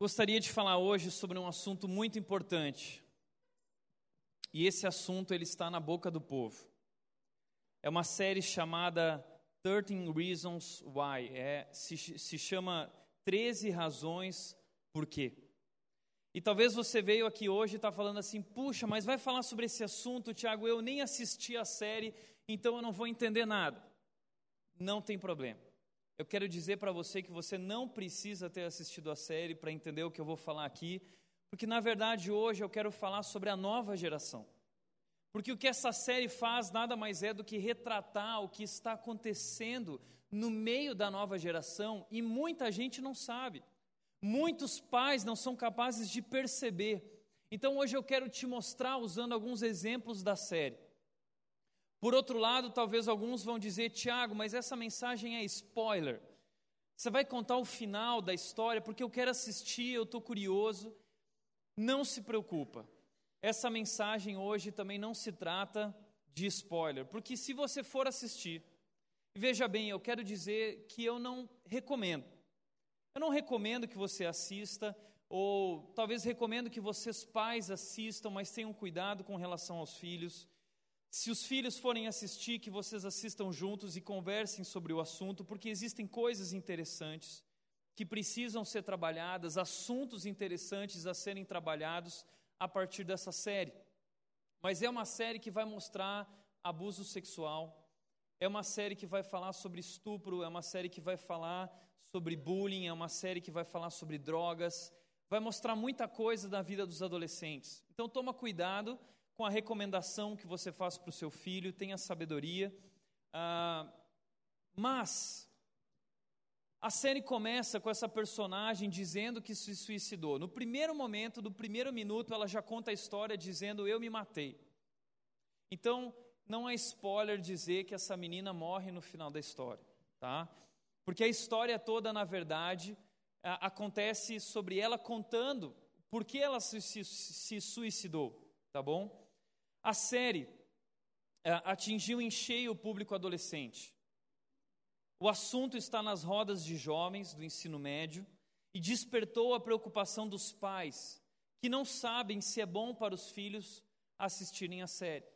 Gostaria de falar hoje sobre um assunto muito importante. E esse assunto ele está na boca do povo. É uma série chamada 13 Reasons Why. É, se, se chama 13 Razões Por quê. E talvez você veio aqui hoje e está falando assim, puxa, mas vai falar sobre esse assunto, Tiago, eu nem assisti a série, então eu não vou entender nada. Não tem problema. Eu quero dizer para você que você não precisa ter assistido a série para entender o que eu vou falar aqui, porque na verdade hoje eu quero falar sobre a nova geração. Porque o que essa série faz nada mais é do que retratar o que está acontecendo no meio da nova geração e muita gente não sabe. Muitos pais não são capazes de perceber. Então hoje eu quero te mostrar usando alguns exemplos da série. Por outro lado, talvez alguns vão dizer, Tiago, mas essa mensagem é spoiler. Você vai contar o final da história porque eu quero assistir, eu estou curioso. Não se preocupa. Essa mensagem hoje também não se trata de spoiler, porque se você for assistir, veja bem, eu quero dizer que eu não recomendo. Eu não recomendo que você assista, ou talvez recomendo que vocês pais assistam, mas tenham cuidado com relação aos filhos. Se os filhos forem assistir, que vocês assistam juntos e conversem sobre o assunto, porque existem coisas interessantes que precisam ser trabalhadas, assuntos interessantes a serem trabalhados a partir dessa série. Mas é uma série que vai mostrar abuso sexual, é uma série que vai falar sobre estupro, é uma série que vai falar sobre bullying, é uma série que vai falar sobre drogas, vai mostrar muita coisa da vida dos adolescentes. Então toma cuidado com a recomendação que você faz para o seu filho, tenha sabedoria. Ah, mas a série começa com essa personagem dizendo que se suicidou. No primeiro momento, no primeiro minuto, ela já conta a história dizendo: Eu me matei. Então, não é spoiler dizer que essa menina morre no final da história, tá? Porque a história toda, na verdade, acontece sobre ela contando por que ela se, suicidou, tá bom? A série é, atingiu em cheio o público adolescente. O assunto está nas rodas de jovens do ensino médio e despertou a preocupação dos pais, que não sabem se é bom para os filhos assistirem a série.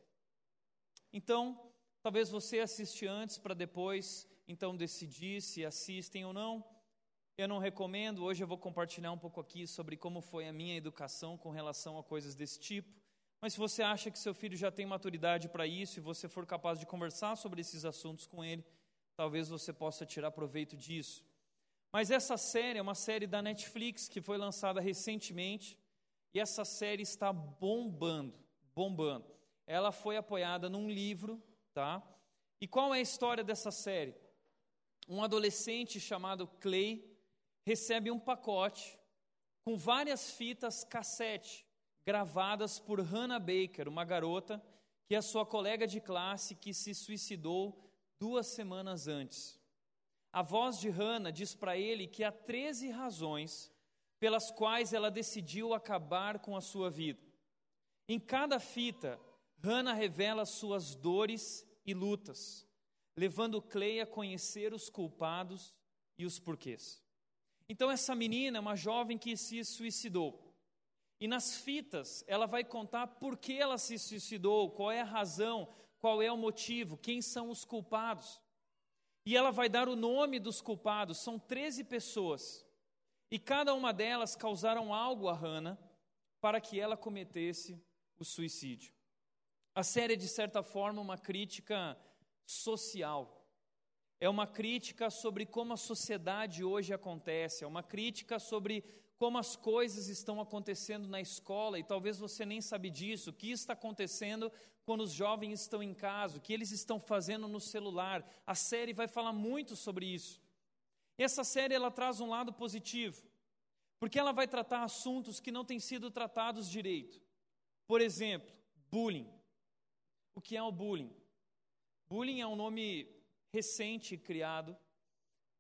Então, talvez você assiste antes para depois então decidir se assistem ou não. Eu não recomendo, hoje eu vou compartilhar um pouco aqui sobre como foi a minha educação com relação a coisas desse tipo. Mas se você acha que seu filho já tem maturidade para isso e você for capaz de conversar sobre esses assuntos com ele, talvez você possa tirar proveito disso. Mas essa série é uma série da Netflix que foi lançada recentemente e essa série está bombando, bombando. Ela foi apoiada num livro, tá? E qual é a história dessa série? Um adolescente chamado Clay recebe um pacote com várias fitas cassete gravadas por Hannah Baker, uma garota que é sua colega de classe que se suicidou duas semanas antes. A voz de Hannah diz para ele que há 13 razões pelas quais ela decidiu acabar com a sua vida. Em cada fita, Hannah revela suas dores e lutas, levando Clay a conhecer os culpados e os porquês. Então, essa menina é uma jovem que se suicidou. E nas fitas, ela vai contar por que ela se suicidou, qual é a razão, qual é o motivo, quem são os culpados. E ela vai dar o nome dos culpados, são 13 pessoas. E cada uma delas causaram algo a Hannah para que ela cometesse o suicídio. A série é, de certa forma, uma crítica social. É uma crítica sobre como a sociedade hoje acontece, é uma crítica sobre como as coisas estão acontecendo na escola, e talvez você nem sabe disso, o que está acontecendo quando os jovens estão em casa, o que eles estão fazendo no celular. A série vai falar muito sobre isso. Essa série ela traz um lado positivo, porque ela vai tratar assuntos que não têm sido tratados direito. Por exemplo, bullying. O que é o bullying? Bullying é um nome recente criado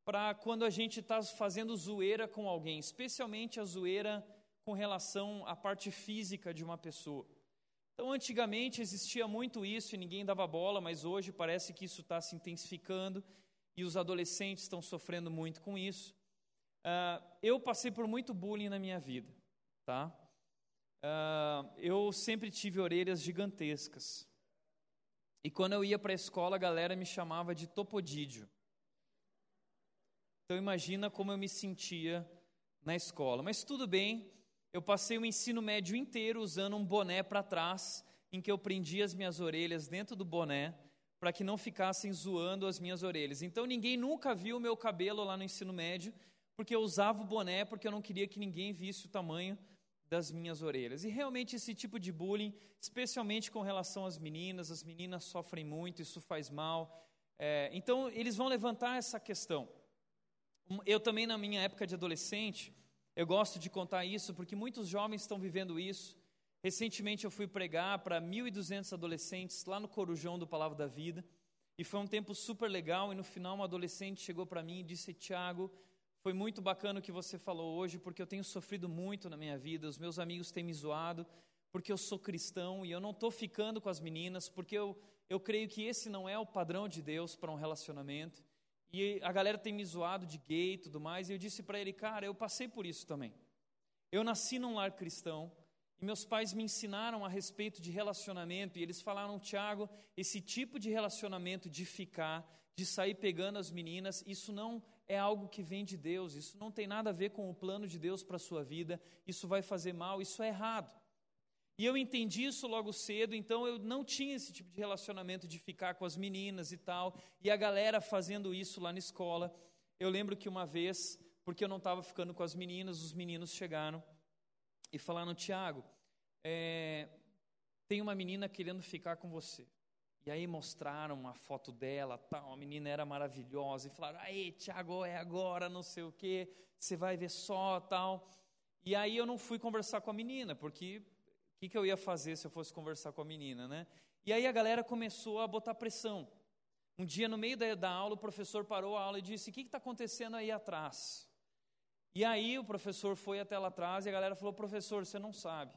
para quando a gente está fazendo zoeira com alguém, especialmente a zoeira com relação à parte física de uma pessoa. Então, antigamente existia muito isso e ninguém dava bola, mas hoje parece que isso está se intensificando e os adolescentes estão sofrendo muito com isso. Uh, eu passei por muito bullying na minha vida, tá? Uh, eu sempre tive orelhas gigantescas. E quando eu ia para a escola, a galera me chamava de topodídio. Então imagina como eu me sentia na escola. Mas tudo bem, eu passei o ensino médio inteiro usando um boné para trás, em que eu prendia as minhas orelhas dentro do boné, para que não ficassem zoando as minhas orelhas. Então ninguém nunca viu o meu cabelo lá no ensino médio, porque eu usava o boné porque eu não queria que ninguém visse o tamanho das minhas orelhas. E realmente esse tipo de bullying, especialmente com relação às meninas, as meninas sofrem muito, isso faz mal. É, então eles vão levantar essa questão. Eu também na minha época de adolescente, eu gosto de contar isso porque muitos jovens estão vivendo isso. Recentemente eu fui pregar para 1.200 adolescentes lá no Corujão do Palavra da Vida. E foi um tempo super legal. E no final, uma adolescente chegou para mim e disse: Tiago, foi muito bacana o que você falou hoje, porque eu tenho sofrido muito na minha vida. Os meus amigos têm me zoado, porque eu sou cristão e eu não estou ficando com as meninas, porque eu, eu creio que esse não é o padrão de Deus para um relacionamento. E a galera tem me zoado de gay e tudo mais. E eu disse para ele, cara, eu passei por isso também. Eu nasci num lar cristão. E meus pais me ensinaram a respeito de relacionamento, e eles falaram, Tiago, esse tipo de relacionamento de ficar, de sair pegando as meninas, isso não é algo que vem de Deus, isso não tem nada a ver com o plano de Deus para a sua vida, isso vai fazer mal, isso é errado. E eu entendi isso logo cedo, então eu não tinha esse tipo de relacionamento de ficar com as meninas e tal, e a galera fazendo isso lá na escola. Eu lembro que uma vez, porque eu não estava ficando com as meninas, os meninos chegaram e falaram: Tiago, é, tem uma menina querendo ficar com você. E aí mostraram uma foto dela, tal, a menina era maravilhosa, e falaram, aí, Tiago, é agora, não sei o quê, você vai ver só, tal. E aí eu não fui conversar com a menina, porque que, que eu ia fazer se eu fosse conversar com a menina, né? E aí a galera começou a botar pressão. Um dia, no meio da, da aula, o professor parou a aula e disse, o que está acontecendo aí atrás? E aí o professor foi até lá atrás e a galera falou, professor, você não sabe.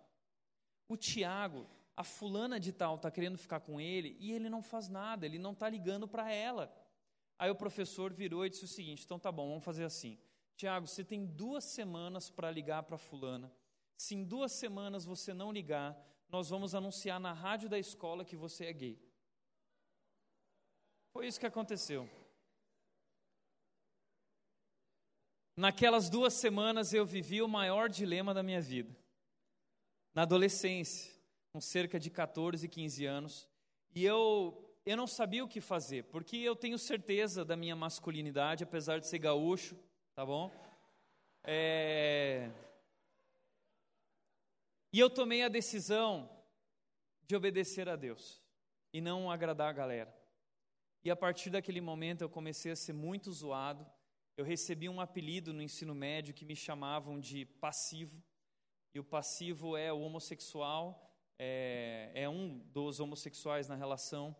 O Tiago a fulana de tal está querendo ficar com ele e ele não faz nada, ele não está ligando para ela. Aí o professor virou e disse o seguinte: então tá bom, vamos fazer assim. Tiago, você tem duas semanas para ligar para fulana. Se em duas semanas você não ligar, nós vamos anunciar na rádio da escola que você é gay. Foi isso que aconteceu. Naquelas duas semanas eu vivi o maior dilema da minha vida. Na adolescência, com cerca de 14, 15 anos, e eu eu não sabia o que fazer, porque eu tenho certeza da minha masculinidade, apesar de ser gaúcho, tá bom? É... E eu tomei a decisão de obedecer a Deus e não agradar a galera. E a partir daquele momento eu comecei a ser muito zoado. Eu recebi um apelido no ensino médio que me chamavam de passivo. E o passivo é o homossexual é, é um dos homossexuais na relação.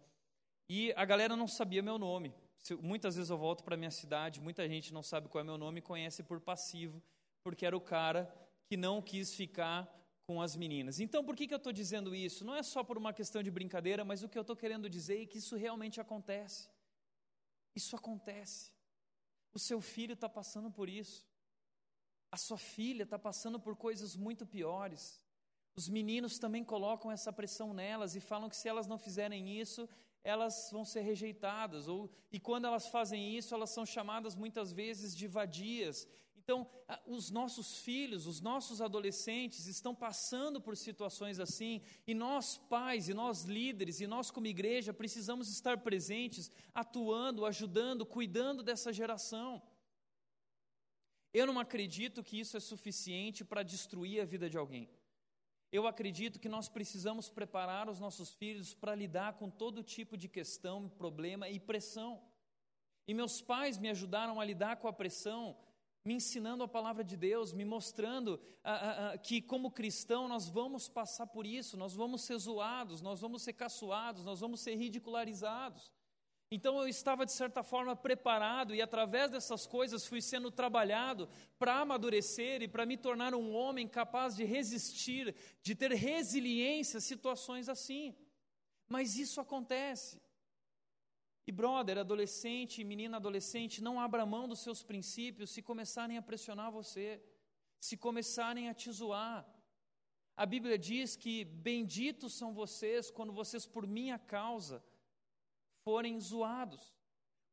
E a galera não sabia meu nome. Muitas vezes eu volto para minha cidade, muita gente não sabe qual é meu nome e conhece por passivo, porque era o cara que não quis ficar com as meninas. Então, por que, que eu estou dizendo isso? Não é só por uma questão de brincadeira, mas o que eu estou querendo dizer é que isso realmente acontece. Isso acontece. O seu filho está passando por isso. A sua filha está passando por coisas muito piores. Os meninos também colocam essa pressão nelas e falam que se elas não fizerem isso, elas vão ser rejeitadas. Ou, e quando elas fazem isso, elas são chamadas muitas vezes de vadias. Então, os nossos filhos, os nossos adolescentes estão passando por situações assim, e nós, pais, e nós, líderes, e nós, como igreja, precisamos estar presentes, atuando, ajudando, cuidando dessa geração. Eu não acredito que isso é suficiente para destruir a vida de alguém. Eu acredito que nós precisamos preparar os nossos filhos para lidar com todo tipo de questão, problema e pressão. E meus pais me ajudaram a lidar com a pressão, me ensinando a palavra de Deus, me mostrando ah, ah, ah, que, como cristão, nós vamos passar por isso, nós vamos ser zoados, nós vamos ser caçoados, nós vamos ser ridicularizados. Então eu estava, de certa forma, preparado e, através dessas coisas, fui sendo trabalhado para amadurecer e para me tornar um homem capaz de resistir, de ter resiliência a situações assim. Mas isso acontece. E brother, adolescente, menina adolescente, não abra mão dos seus princípios se começarem a pressionar você, se começarem a te zoar. A Bíblia diz que benditos são vocês quando vocês por minha causa forem zoados,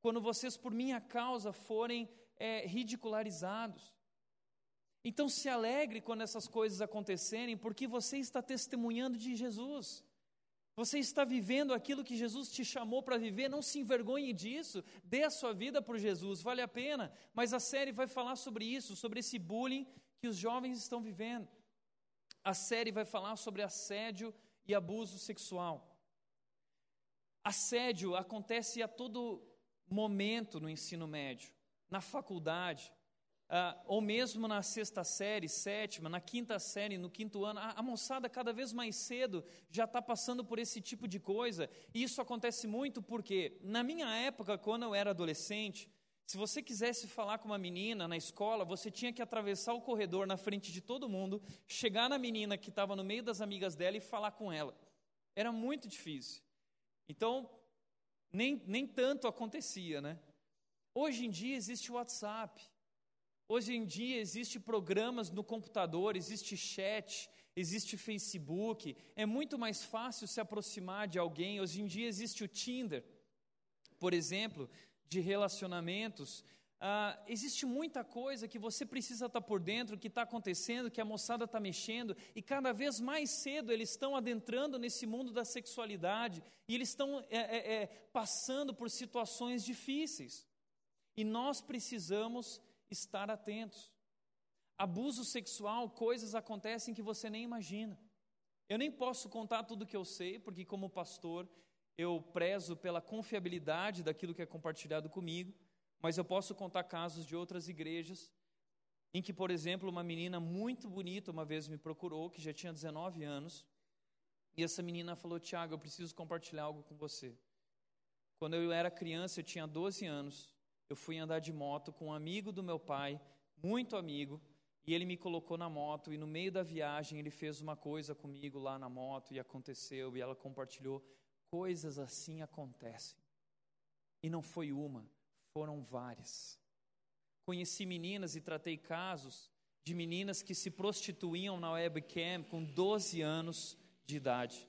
quando vocês por minha causa forem é, ridicularizados. Então se alegre quando essas coisas acontecerem, porque você está testemunhando de Jesus. Você está vivendo aquilo que Jesus te chamou para viver, não se envergonhe disso, dê a sua vida por Jesus, vale a pena. Mas a série vai falar sobre isso, sobre esse bullying que os jovens estão vivendo. A série vai falar sobre assédio e abuso sexual. Assédio acontece a todo momento no ensino médio, na faculdade, Uh, ou mesmo na sexta série, sétima, na quinta série, no quinto ano, a, a moçada cada vez mais cedo já está passando por esse tipo de coisa. E isso acontece muito porque, na minha época, quando eu era adolescente, se você quisesse falar com uma menina na escola, você tinha que atravessar o corredor na frente de todo mundo, chegar na menina que estava no meio das amigas dela e falar com ela. Era muito difícil. Então, nem, nem tanto acontecia, né? Hoje em dia existe o WhatsApp. Hoje em dia existe programas no computador, existe chat, existe Facebook. É muito mais fácil se aproximar de alguém. Hoje em dia existe o Tinder, por exemplo, de relacionamentos. Ah, existe muita coisa que você precisa estar por dentro, que está acontecendo, que a moçada está mexendo, e cada vez mais cedo eles estão adentrando nesse mundo da sexualidade, e eles estão é, é, é, passando por situações difíceis. E nós precisamos estar atentos. Abuso sexual, coisas acontecem que você nem imagina. Eu nem posso contar tudo que eu sei, porque, como pastor, eu prezo pela confiabilidade daquilo que é compartilhado comigo, mas eu posso contar casos de outras igrejas em que, por exemplo, uma menina muito bonita uma vez me procurou, que já tinha 19 anos, e essa menina falou: Tiago, eu preciso compartilhar algo com você. Quando eu era criança, eu tinha 12 anos, eu fui andar de moto com um amigo do meu pai, muito amigo, e ele me colocou na moto e no meio da viagem ele fez uma coisa comigo lá na moto e aconteceu e ela compartilhou. Coisas assim acontecem. E não foi uma, foram várias. Conheci meninas e tratei casos de meninas que se prostituíam na webcam com 12 anos de idade.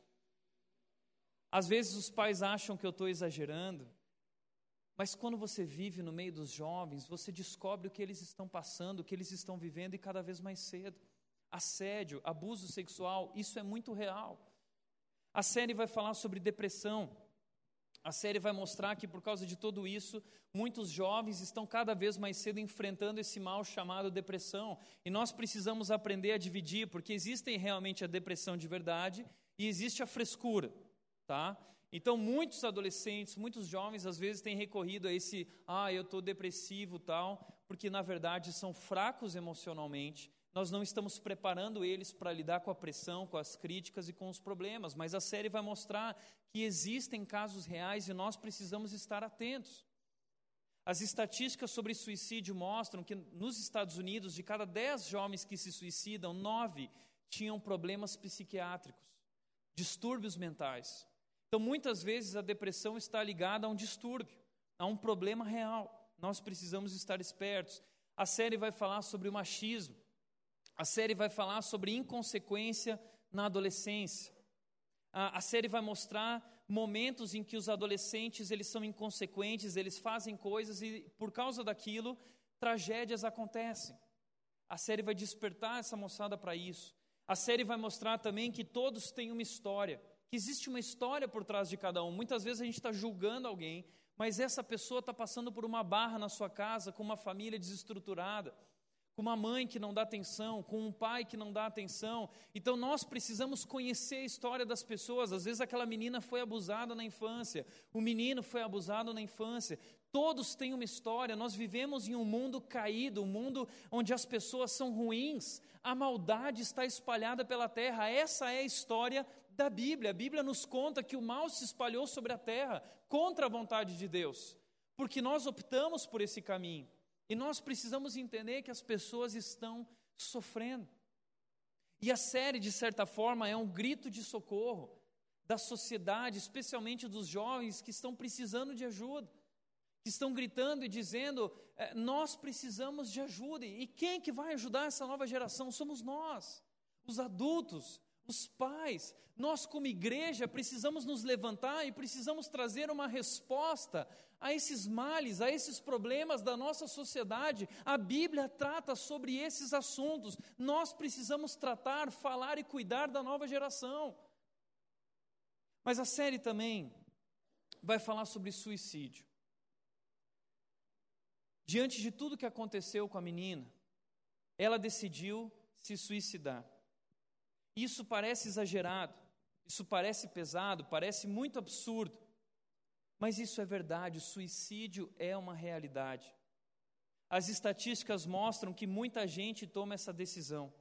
Às vezes os pais acham que eu estou exagerando, mas quando você vive no meio dos jovens, você descobre o que eles estão passando, o que eles estão vivendo e cada vez mais cedo. Assédio, abuso sexual, isso é muito real. A série vai falar sobre depressão. A série vai mostrar que por causa de tudo isso, muitos jovens estão cada vez mais cedo enfrentando esse mal chamado depressão. E nós precisamos aprender a dividir, porque existem realmente a depressão de verdade e existe a frescura, tá? Então, muitos adolescentes, muitos jovens, às vezes têm recorrido a esse, ah, eu estou depressivo tal, porque na verdade são fracos emocionalmente. Nós não estamos preparando eles para lidar com a pressão, com as críticas e com os problemas, mas a série vai mostrar que existem casos reais e nós precisamos estar atentos. As estatísticas sobre suicídio mostram que nos Estados Unidos, de cada dez jovens que se suicidam, nove tinham problemas psiquiátricos, distúrbios mentais. Então, muitas vezes a depressão está ligada a um distúrbio, a um problema real. Nós precisamos estar espertos. A série vai falar sobre o machismo. A série vai falar sobre inconsequência na adolescência. A, a série vai mostrar momentos em que os adolescentes eles são inconsequentes, eles fazem coisas e por causa daquilo tragédias acontecem. A série vai despertar essa moçada para isso. A série vai mostrar também que todos têm uma história existe uma história por trás de cada um. Muitas vezes a gente está julgando alguém, mas essa pessoa está passando por uma barra na sua casa, com uma família desestruturada, com uma mãe que não dá atenção, com um pai que não dá atenção. Então nós precisamos conhecer a história das pessoas. Às vezes aquela menina foi abusada na infância, o menino foi abusado na infância. Todos têm uma história. Nós vivemos em um mundo caído, um mundo onde as pessoas são ruins, a maldade está espalhada pela terra. Essa é a história da Bíblia. A Bíblia nos conta que o mal se espalhou sobre a terra contra a vontade de Deus, porque nós optamos por esse caminho. E nós precisamos entender que as pessoas estão sofrendo. E a série, de certa forma, é um grito de socorro. da sociedade, especialmente dos jovens que estão precisando de ajuda, que estão gritando e dizendo: é, nós precisamos de ajuda. E quem que vai ajudar essa nova geração? Somos nós, os adultos, os pais. Nós, como igreja, precisamos nos levantar e precisamos trazer uma resposta a esses males, a esses problemas da nossa sociedade. A Bíblia trata sobre esses assuntos. Nós precisamos tratar, falar e cuidar da nova geração. Mas a série também vai falar sobre suicídio. Diante de tudo que aconteceu com a menina, ela decidiu se suicidar. Isso parece exagerado, isso parece pesado, parece muito absurdo, mas isso é verdade, o suicídio é uma realidade. As estatísticas mostram que muita gente toma essa decisão.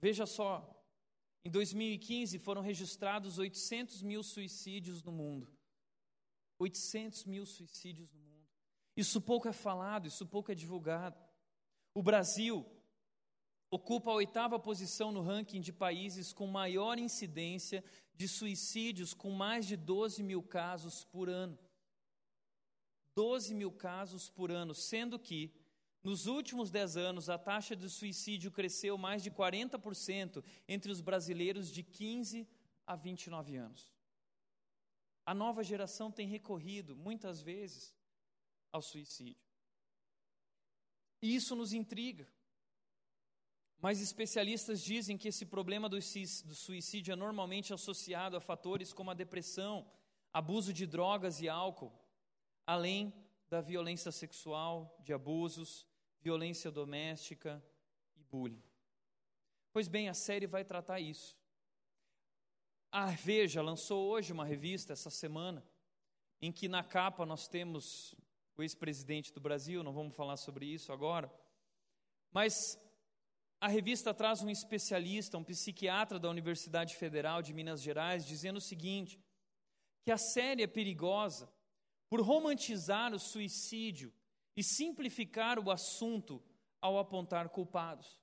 Veja só, em 2015 foram registrados 800 mil suicídios no mundo. 800 mil suicídios no mundo. Isso pouco é falado, isso pouco é divulgado. O Brasil ocupa a oitava posição no ranking de países com maior incidência de suicídios, com mais de 12 mil casos por ano. 12 mil casos por ano, sendo que nos últimos 10 anos, a taxa de suicídio cresceu mais de 40% entre os brasileiros de 15 a 29 anos. A nova geração tem recorrido, muitas vezes, ao suicídio. E isso nos intriga. Mas especialistas dizem que esse problema do suicídio é normalmente associado a fatores como a depressão, abuso de drogas e álcool, além da violência sexual, de abusos, violência doméstica e bullying. Pois bem, a série vai tratar isso. A Veja lançou hoje uma revista, essa semana, em que na capa nós temos o ex-presidente do Brasil, não vamos falar sobre isso agora, mas a revista traz um especialista, um psiquiatra da Universidade Federal de Minas Gerais, dizendo o seguinte: que a série é perigosa por romantizar o suicídio e simplificar o assunto ao apontar culpados.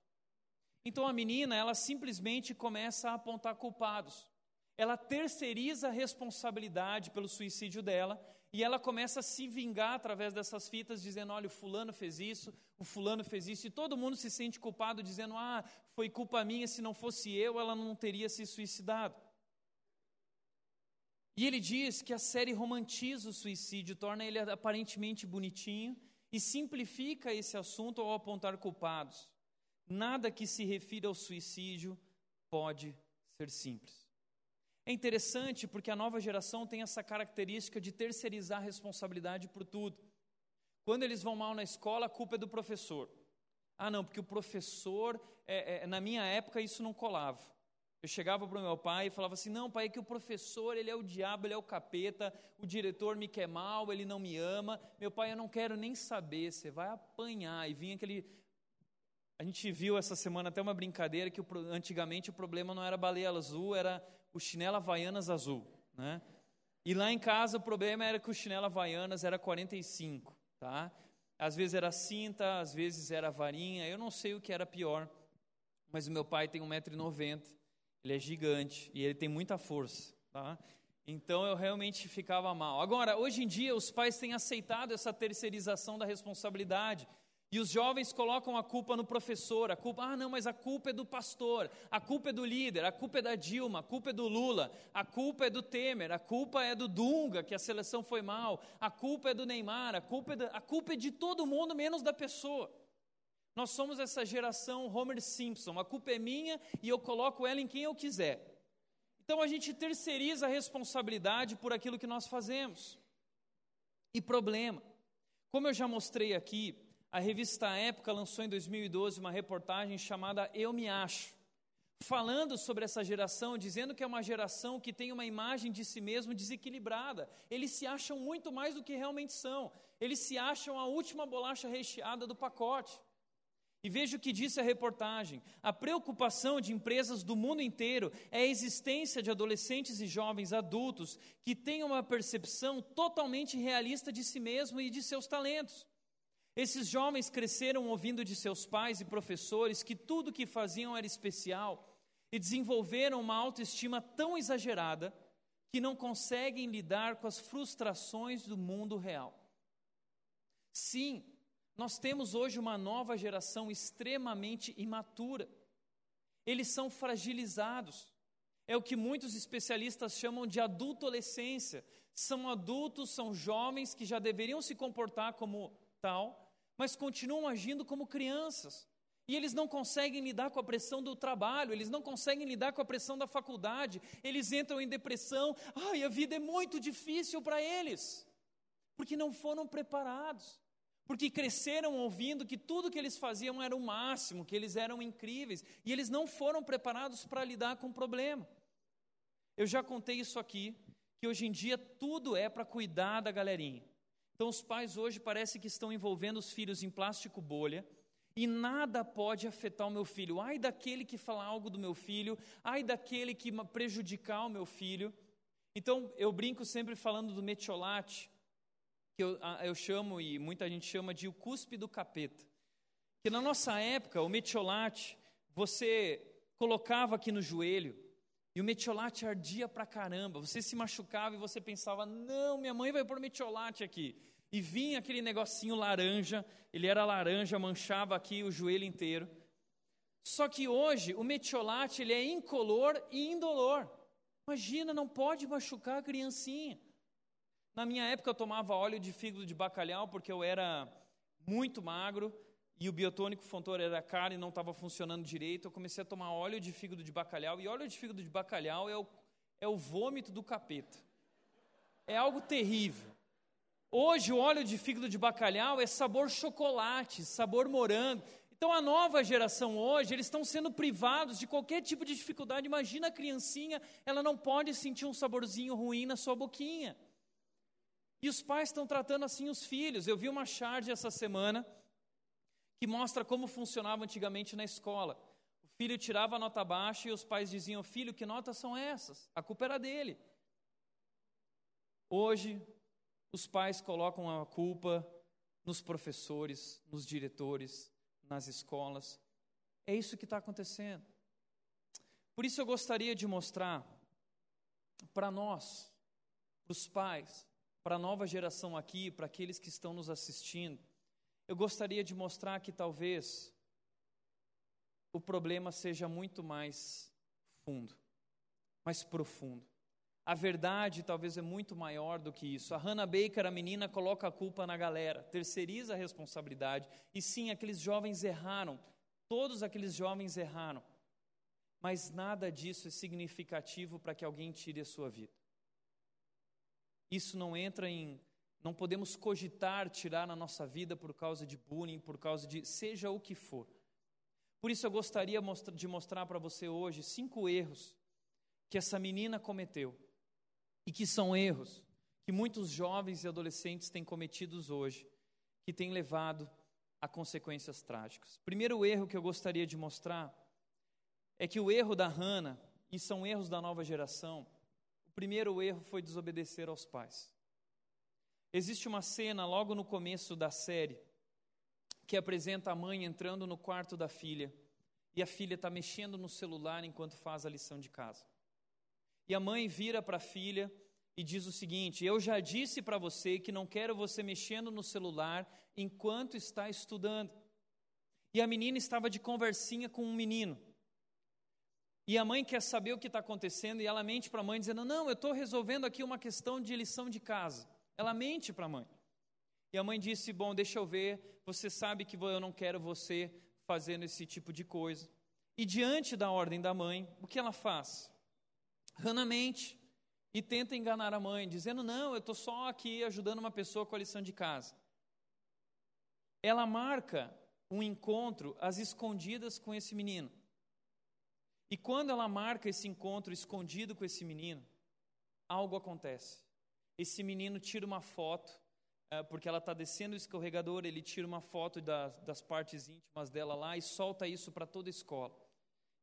Então a menina, ela simplesmente começa a apontar culpados. Ela terceiriza a responsabilidade pelo suicídio dela e ela começa a se vingar através dessas fitas, dizendo: olha, o fulano fez isso, o fulano fez isso, e todo mundo se sente culpado, dizendo: ah, foi culpa minha, se não fosse eu, ela não teria se suicidado. E ele diz que a série romantiza o suicídio, torna ele aparentemente bonitinho e simplifica esse assunto ao apontar culpados. Nada que se refira ao suicídio pode ser simples. É interessante porque a nova geração tem essa característica de terceirizar a responsabilidade por tudo. Quando eles vão mal na escola, a culpa é do professor. Ah, não, porque o professor, é, é, na minha época, isso não colava. Eu chegava para o meu pai e falava assim: Não, pai, é que o professor, ele é o diabo, ele é o capeta, o diretor me quer mal, ele não me ama. Meu pai, eu não quero nem saber, você vai apanhar. E vinha aquele. A gente viu essa semana até uma brincadeira que antigamente o problema não era baleia azul, era o chinelo Havaianas azul. Né? E lá em casa o problema era que o chinelo Havaianas era 45. Tá? Às vezes era cinta, às vezes era varinha, eu não sei o que era pior. Mas o meu pai tem 1,90m ele é gigante e ele tem muita força, tá? Então eu realmente ficava mal. Agora, hoje em dia, os pais têm aceitado essa terceirização da responsabilidade. E os jovens colocam a culpa no professor, a culpa, ah, não, mas a culpa é do pastor, a culpa é do líder, a culpa é da Dilma, a culpa é do Lula, a culpa é do Temer, a culpa é do Dunga, que a seleção foi mal, a culpa é do Neymar, a culpa é, a culpa é de todo mundo menos da pessoa. Nós somos essa geração Homer Simpson. A culpa é minha e eu coloco ela em quem eu quiser. Então a gente terceiriza a responsabilidade por aquilo que nós fazemos. E problema. Como eu já mostrei aqui, a revista Época lançou em 2012 uma reportagem chamada Eu Me Acho, falando sobre essa geração, dizendo que é uma geração que tem uma imagem de si mesmo desequilibrada. Eles se acham muito mais do que realmente são. Eles se acham a última bolacha recheada do pacote. E veja o que disse a reportagem: a preocupação de empresas do mundo inteiro é a existência de adolescentes e jovens adultos que tenham uma percepção totalmente realista de si mesmo e de seus talentos. Esses jovens cresceram ouvindo de seus pais e professores que tudo o que faziam era especial. e desenvolveram uma autoestima tão exagerada que não conseguem lidar com as frustrações do mundo real. Sim, nós temos hoje uma nova geração extremamente imatura. Eles são fragilizados. É o que muitos especialistas chamam de adultolescência. São adultos, são jovens que já deveriam se comportar como tal, mas continuam agindo como crianças. E eles não conseguem lidar com a pressão do trabalho, eles não conseguem lidar com a pressão da faculdade, eles entram em depressão. Ai, a vida é muito difícil para eles, porque não foram preparados porque cresceram ouvindo que tudo que eles faziam era o máximo, que eles eram incríveis, e eles não foram preparados para lidar com o problema. Eu já contei isso aqui, que hoje em dia tudo é para cuidar da galerinha. Então os pais hoje parece que estão envolvendo os filhos em plástico bolha, e nada pode afetar o meu filho. Ai daquele que falar algo do meu filho, ai daquele que prejudicar o meu filho. Então eu brinco sempre falando do metiolate, que eu, eu chamo e muita gente chama de o cuspe do capeta. Que na nossa época, o metiolate, você colocava aqui no joelho e o metiolate ardia pra caramba. Você se machucava e você pensava, não, minha mãe vai pôr metiolate aqui. E vinha aquele negocinho laranja, ele era laranja, manchava aqui o joelho inteiro. Só que hoje o metiolate ele é incolor e indolor. Imagina, não pode machucar a criancinha. Na minha época eu tomava óleo de fígado de bacalhau porque eu era muito magro e o biotônico Fontoura era caro e não estava funcionando direito. Eu comecei a tomar óleo de fígado de bacalhau e óleo de fígado de bacalhau é o, é o vômito do capeta. É algo terrível. Hoje o óleo de fígado de bacalhau é sabor chocolate, sabor morango. Então a nova geração hoje, eles estão sendo privados de qualquer tipo de dificuldade. Imagina a criancinha, ela não pode sentir um saborzinho ruim na sua boquinha. E os pais estão tratando assim os filhos. Eu vi uma charge essa semana que mostra como funcionava antigamente na escola. O filho tirava a nota baixa e os pais diziam: Filho, que notas são essas? A culpa era dele. Hoje, os pais colocam a culpa nos professores, nos diretores, nas escolas. É isso que está acontecendo. Por isso eu gostaria de mostrar para nós, para os pais, para a nova geração aqui, para aqueles que estão nos assistindo, eu gostaria de mostrar que talvez o problema seja muito mais fundo, mais profundo. A verdade talvez é muito maior do que isso. A Hannah Baker, a menina, coloca a culpa na galera, terceiriza a responsabilidade. E sim, aqueles jovens erraram, todos aqueles jovens erraram. Mas nada disso é significativo para que alguém tire a sua vida. Isso não entra em. Não podemos cogitar tirar a nossa vida por causa de bullying, por causa de seja o que for. Por isso eu gostaria de mostrar para você hoje cinco erros que essa menina cometeu e que são erros que muitos jovens e adolescentes têm cometidos hoje, que têm levado a consequências trágicas. Primeiro erro que eu gostaria de mostrar é que o erro da Hannah, e são erros da nova geração, primeiro erro foi desobedecer aos pais. Existe uma cena logo no começo da série que apresenta a mãe entrando no quarto da filha e a filha está mexendo no celular enquanto faz a lição de casa. E a mãe vira para a filha e diz o seguinte: Eu já disse para você que não quero você mexendo no celular enquanto está estudando. E a menina estava de conversinha com um menino. E a mãe quer saber o que está acontecendo e ela mente para a mãe, dizendo: Não, eu estou resolvendo aqui uma questão de lição de casa. Ela mente para a mãe. E a mãe disse: Bom, deixa eu ver, você sabe que eu não quero você fazendo esse tipo de coisa. E diante da ordem da mãe, o que ela faz? Hannah mente e tenta enganar a mãe, dizendo: Não, eu estou só aqui ajudando uma pessoa com a lição de casa. Ela marca um encontro às escondidas com esse menino. E quando ela marca esse encontro escondido com esse menino, algo acontece. Esse menino tira uma foto, é, porque ela está descendo o escorregador, ele tira uma foto das, das partes íntimas dela lá e solta isso para toda a escola.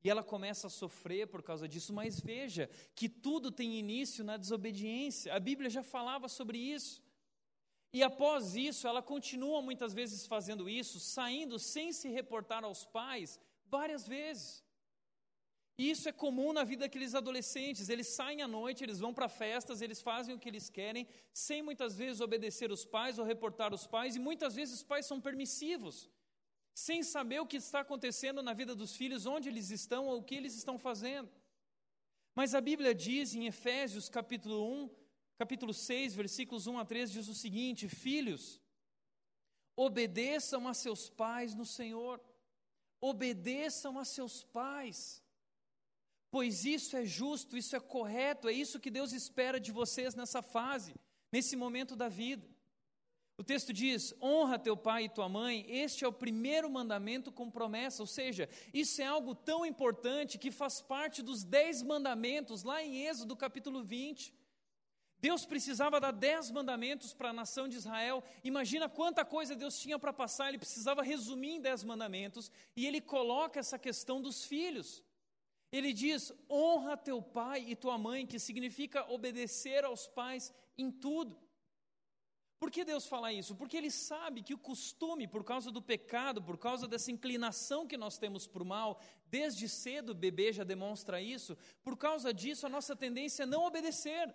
E ela começa a sofrer por causa disso, mas veja que tudo tem início na desobediência. A Bíblia já falava sobre isso. E após isso, ela continua muitas vezes fazendo isso, saindo sem se reportar aos pais várias vezes. Isso é comum na vida daqueles adolescentes. Eles saem à noite, eles vão para festas, eles fazem o que eles querem, sem muitas vezes obedecer os pais ou reportar os pais, e muitas vezes os pais são permissivos, sem saber o que está acontecendo na vida dos filhos, onde eles estão ou o que eles estão fazendo. Mas a Bíblia diz em Efésios capítulo 1, capítulo 6, versículos 1 a 3, diz o seguinte: Filhos, obedeçam a seus pais no Senhor, obedeçam a seus pais pois isso é justo, isso é correto, é isso que Deus espera de vocês nessa fase, nesse momento da vida. O texto diz: honra teu pai e tua mãe, este é o primeiro mandamento com promessa, ou seja, isso é algo tão importante que faz parte dos dez mandamentos, lá em Êxodo capítulo 20. Deus precisava dar dez mandamentos para a nação de Israel. Imagina quanta coisa Deus tinha para passar, ele precisava resumir em dez mandamentos, e ele coloca essa questão dos filhos. Ele diz: honra teu pai e tua mãe, que significa obedecer aos pais em tudo. Por que Deus fala isso? Porque Ele sabe que o costume, por causa do pecado, por causa dessa inclinação que nós temos para o mal, desde cedo o bebê já demonstra isso, por causa disso a nossa tendência é não obedecer.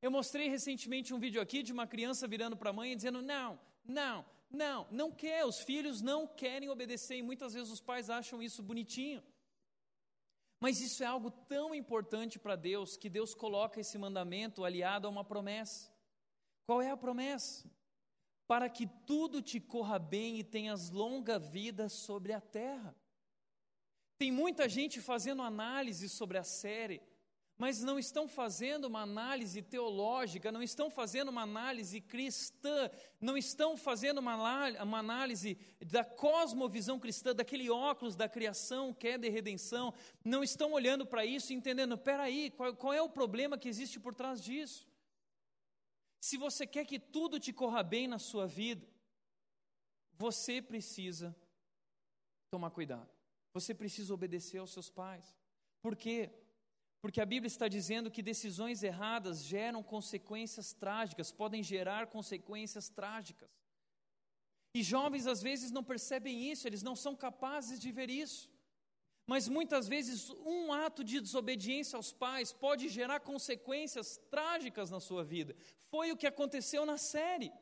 Eu mostrei recentemente um vídeo aqui de uma criança virando para a mãe e dizendo: não, não, não, não quer, os filhos não querem obedecer, e muitas vezes os pais acham isso bonitinho. Mas isso é algo tão importante para Deus que Deus coloca esse mandamento aliado a uma promessa. Qual é a promessa? Para que tudo te corra bem e tenhas longa vida sobre a terra. Tem muita gente fazendo análise sobre a série mas não estão fazendo uma análise teológica, não estão fazendo uma análise cristã, não estão fazendo uma, análise da cosmovisão cristã, daquele óculos da criação, queda e redenção, não estão olhando para isso e entendendo, peraí, qual, qual é o problema que existe por trás disso? Se você quer que tudo te corra bem na sua vida, você precisa tomar cuidado, você precisa obedecer aos seus pais, por quê? Porque a Bíblia está dizendo que decisões erradas geram consequências trágicas, podem gerar consequências trágicas. E jovens às vezes não percebem isso, eles não são capazes de ver isso. Mas muitas vezes um ato de desobediência aos pais pode gerar consequências trágicas na sua vida. Foi o que aconteceu na série.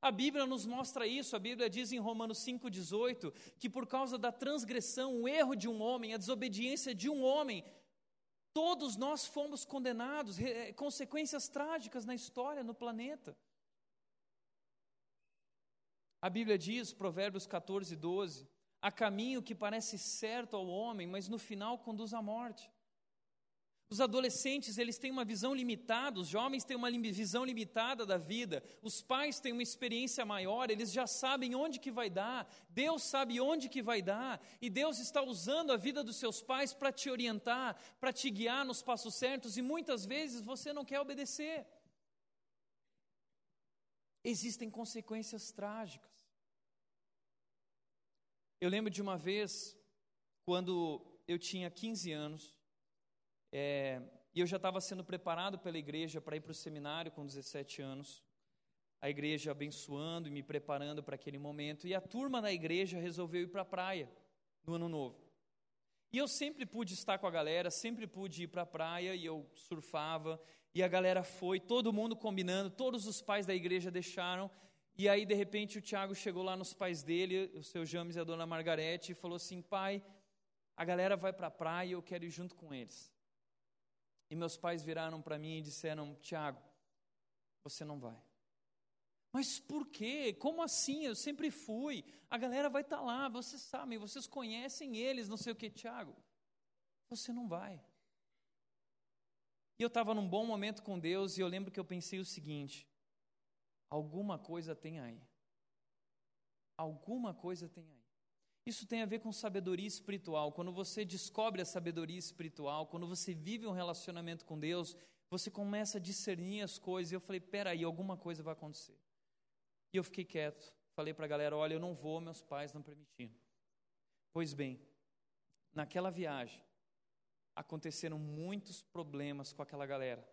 A Bíblia nos mostra isso, a Bíblia diz em Romanos 5,18 que por causa da transgressão, o erro de um homem, a desobediência de um homem, Todos nós fomos condenados, eh, consequências trágicas na história, no planeta. A Bíblia diz, Provérbios 14, 12: há caminho que parece certo ao homem, mas no final conduz à morte. Os adolescentes, eles têm uma visão limitada, os jovens têm uma visão limitada da vida, os pais têm uma experiência maior, eles já sabem onde que vai dar, Deus sabe onde que vai dar, e Deus está usando a vida dos seus pais para te orientar, para te guiar nos passos certos, e muitas vezes você não quer obedecer. Existem consequências trágicas. Eu lembro de uma vez, quando eu tinha 15 anos, é, e eu já estava sendo preparado pela igreja para ir para o seminário com 17 anos. A igreja abençoando e me preparando para aquele momento. E a turma da igreja resolveu ir para a praia no ano novo. E eu sempre pude estar com a galera, sempre pude ir para a praia e eu surfava. E a galera foi, todo mundo combinando, todos os pais da igreja deixaram. E aí, de repente, o Tiago chegou lá nos pais dele, o seu James e a dona Margarete, e falou assim: pai, a galera vai para a praia e eu quero ir junto com eles. E meus pais viraram para mim e disseram: Tiago, você não vai. Mas por quê? Como assim? Eu sempre fui. A galera vai estar tá lá, vocês sabem, vocês conhecem eles, não sei o que, Tiago. Você não vai. E eu estava num bom momento com Deus e eu lembro que eu pensei o seguinte: alguma coisa tem aí. Alguma coisa tem aí. Isso tem a ver com sabedoria espiritual. Quando você descobre a sabedoria espiritual, quando você vive um relacionamento com Deus, você começa a discernir as coisas. E eu falei: peraí, alguma coisa vai acontecer. E eu fiquei quieto. Falei para a galera: olha, eu não vou, meus pais não permitiram. Pois bem, naquela viagem, aconteceram muitos problemas com aquela galera.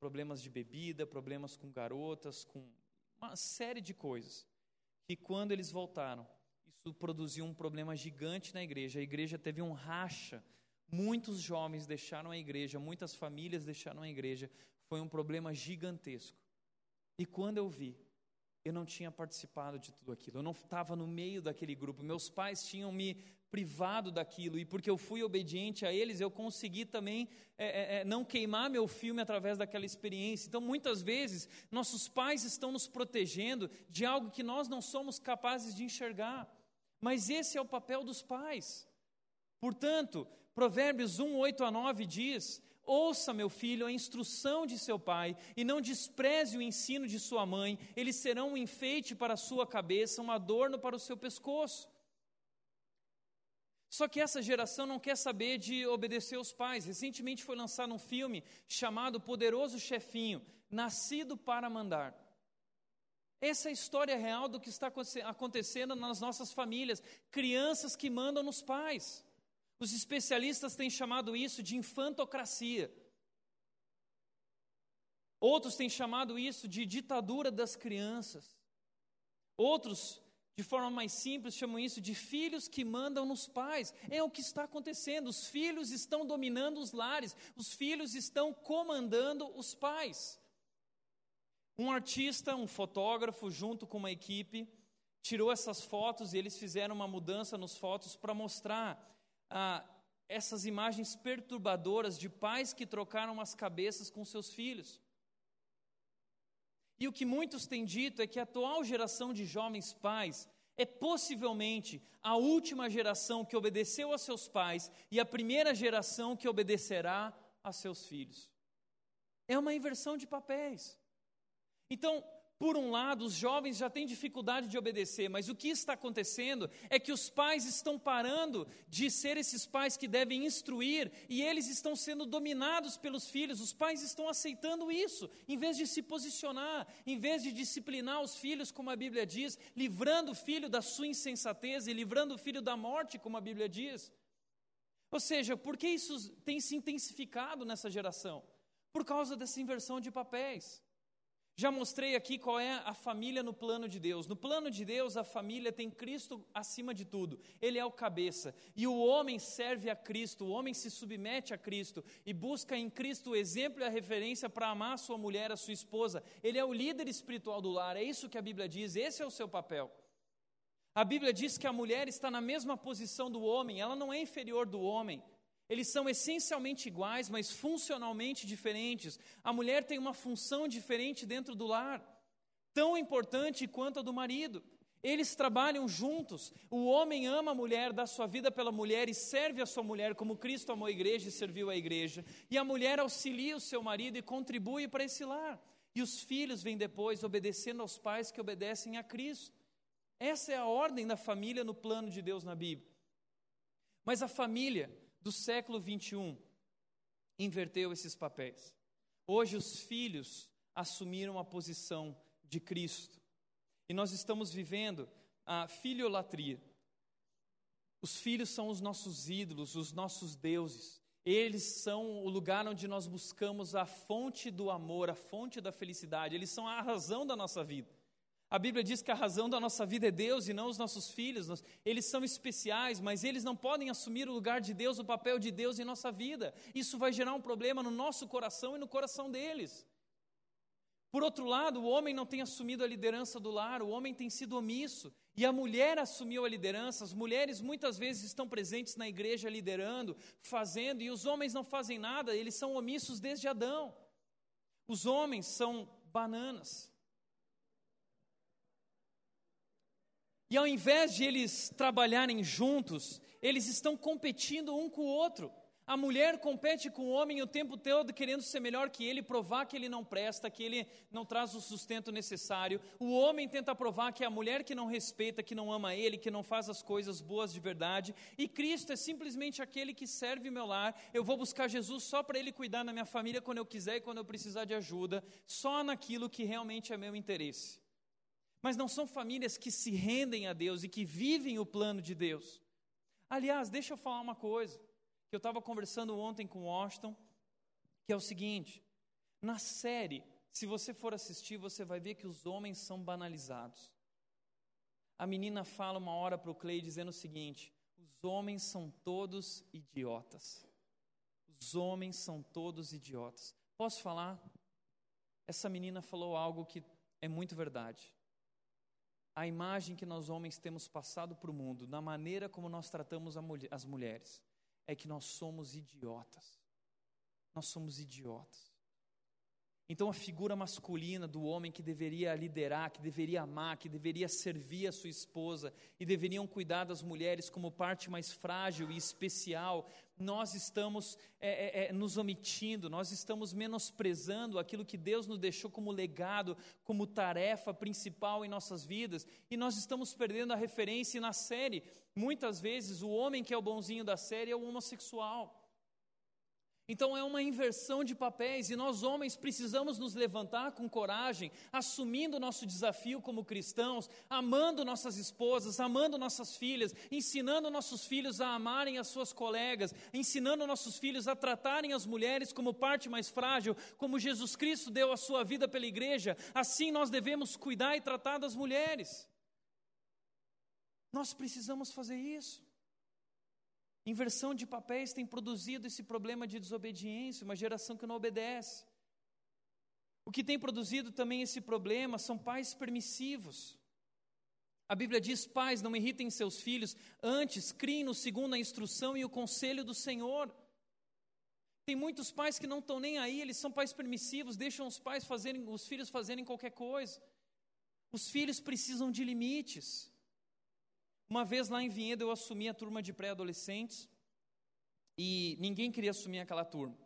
Problemas de bebida, problemas com garotas, com uma série de coisas. E quando eles voltaram, isso produziu um problema gigante na igreja. A igreja teve um racha. Muitos jovens deixaram a igreja, muitas famílias deixaram a igreja. Foi um problema gigantesco. E quando eu vi, eu não tinha participado de tudo aquilo, eu não estava no meio daquele grupo, meus pais tinham me privado daquilo, e porque eu fui obediente a eles, eu consegui também é, é, é, não queimar meu filme através daquela experiência. Então, muitas vezes, nossos pais estão nos protegendo de algo que nós não somos capazes de enxergar, mas esse é o papel dos pais. Portanto, Provérbios 1, 8 a 9 diz: Ouça, meu filho, a instrução de seu pai, e não despreze o ensino de sua mãe, eles serão um enfeite para a sua cabeça, um adorno para o seu pescoço. Só que essa geração não quer saber de obedecer os pais. Recentemente foi lançado um filme chamado Poderoso Chefinho Nascido para Mandar. Essa é a história real do que está acontecendo nas nossas famílias. Crianças que mandam nos pais. Os especialistas têm chamado isso de infantocracia. Outros têm chamado isso de ditadura das crianças. Outros, de forma mais simples, chamam isso de filhos que mandam nos pais. É o que está acontecendo. Os filhos estão dominando os lares, os filhos estão comandando os pais. Um artista, um fotógrafo, junto com uma equipe, tirou essas fotos e eles fizeram uma mudança nos fotos para mostrar ah, essas imagens perturbadoras de pais que trocaram as cabeças com seus filhos. E o que muitos têm dito é que a atual geração de jovens pais é possivelmente a última geração que obedeceu a seus pais e a primeira geração que obedecerá a seus filhos. É uma inversão de papéis. Então, por um lado, os jovens já têm dificuldade de obedecer, mas o que está acontecendo é que os pais estão parando de ser esses pais que devem instruir e eles estão sendo dominados pelos filhos. Os pais estão aceitando isso, em vez de se posicionar, em vez de disciplinar os filhos, como a Bíblia diz, livrando o filho da sua insensatez e livrando o filho da morte, como a Bíblia diz. Ou seja, por que isso tem se intensificado nessa geração? Por causa dessa inversão de papéis. Já mostrei aqui qual é a família no plano de Deus. No plano de Deus, a família tem Cristo acima de tudo. Ele é o cabeça. E o homem serve a Cristo, o homem se submete a Cristo e busca em Cristo o exemplo e a referência para amar a sua mulher, a sua esposa. Ele é o líder espiritual do lar. É isso que a Bíblia diz, esse é o seu papel. A Bíblia diz que a mulher está na mesma posição do homem, ela não é inferior do homem. Eles são essencialmente iguais, mas funcionalmente diferentes. A mulher tem uma função diferente dentro do lar, tão importante quanto a do marido. Eles trabalham juntos. O homem ama a mulher, dá sua vida pela mulher e serve a sua mulher como Cristo amou a igreja e serviu a igreja. E a mulher auxilia o seu marido e contribui para esse lar. E os filhos vêm depois obedecendo aos pais que obedecem a Cristo. Essa é a ordem da família no plano de Deus na Bíblia. Mas a família do século 21 inverteu esses papéis. Hoje os filhos assumiram a posição de Cristo. E nós estamos vivendo a filiolatria. Os filhos são os nossos ídolos, os nossos deuses. Eles são o lugar onde nós buscamos a fonte do amor, a fonte da felicidade. Eles são a razão da nossa vida. A Bíblia diz que a razão da nossa vida é Deus e não os nossos filhos. Eles são especiais, mas eles não podem assumir o lugar de Deus, o papel de Deus em nossa vida. Isso vai gerar um problema no nosso coração e no coração deles. Por outro lado, o homem não tem assumido a liderança do lar, o homem tem sido omisso. E a mulher assumiu a liderança. As mulheres muitas vezes estão presentes na igreja liderando, fazendo, e os homens não fazem nada, eles são omissos desde Adão. Os homens são bananas. E ao invés de eles trabalharem juntos, eles estão competindo um com o outro. A mulher compete com o homem o tempo todo, querendo ser melhor que ele, provar que ele não presta, que ele não traz o sustento necessário. O homem tenta provar que é a mulher que não respeita, que não ama ele, que não faz as coisas boas de verdade. E Cristo é simplesmente aquele que serve meu lar. Eu vou buscar Jesus só para ele cuidar da minha família quando eu quiser e quando eu precisar de ajuda, só naquilo que realmente é meu interesse mas não são famílias que se rendem a Deus e que vivem o plano de Deus. Aliás, deixa eu falar uma coisa que eu estava conversando ontem com Washington, que é o seguinte: na série, se você for assistir, você vai ver que os homens são banalizados. a menina fala uma hora para o Clay dizendo o seguinte: os homens são todos idiotas. Os homens são todos idiotas. Posso falar? Essa menina falou algo que é muito verdade. A imagem que nós homens temos passado para o mundo, na maneira como nós tratamos as mulheres, é que nós somos idiotas. Nós somos idiotas. Então, a figura masculina do homem que deveria liderar, que deveria amar, que deveria servir a sua esposa e deveriam cuidar das mulheres como parte mais frágil e especial, nós estamos é, é, é, nos omitindo, nós estamos menosprezando aquilo que Deus nos deixou como legado, como tarefa principal em nossas vidas, e nós estamos perdendo a referência. Na série, muitas vezes, o homem que é o bonzinho da série é o homossexual. Então é uma inversão de papéis e nós homens precisamos nos levantar com coragem, assumindo o nosso desafio como cristãos, amando nossas esposas, amando nossas filhas, ensinando nossos filhos a amarem as suas colegas, ensinando nossos filhos a tratarem as mulheres como parte mais frágil, como Jesus Cristo deu a sua vida pela igreja, assim nós devemos cuidar e tratar das mulheres. Nós precisamos fazer isso. Inversão de papéis tem produzido esse problema de desobediência, uma geração que não obedece. O que tem produzido também esse problema são pais permissivos. A Bíblia diz: pais, não irritem seus filhos, antes criem-no segundo a instrução e o conselho do Senhor. Tem muitos pais que não estão nem aí, eles são pais permissivos, deixam os pais fazerem, os filhos fazerem qualquer coisa. Os filhos precisam de limites. Uma vez lá em Vinhedo eu assumi a turma de pré-adolescentes e ninguém queria assumir aquela turma.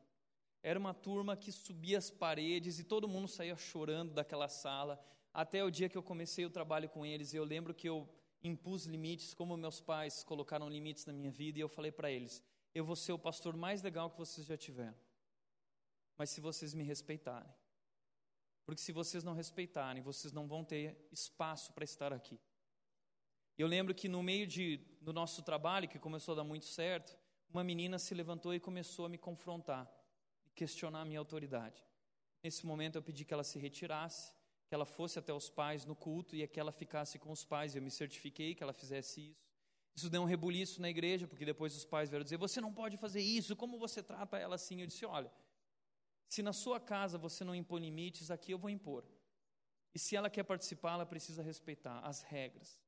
Era uma turma que subia as paredes e todo mundo saía chorando daquela sala. Até o dia que eu comecei o trabalho com eles, eu lembro que eu impus limites, como meus pais colocaram limites na minha vida, e eu falei para eles: eu vou ser o pastor mais legal que vocês já tiveram. Mas se vocês me respeitarem. Porque se vocês não respeitarem, vocês não vão ter espaço para estar aqui. Eu lembro que no meio de, do nosso trabalho, que começou a dar muito certo, uma menina se levantou e começou a me confrontar, questionar a minha autoridade. Nesse momento eu pedi que ela se retirasse, que ela fosse até os pais no culto e que ela ficasse com os pais. Eu me certifiquei que ela fizesse isso. Isso deu um rebuliço na igreja, porque depois os pais vieram dizer: Você não pode fazer isso, como você trata ela assim? Eu disse: Olha, se na sua casa você não impõe limites, aqui eu vou impor. E se ela quer participar, ela precisa respeitar as regras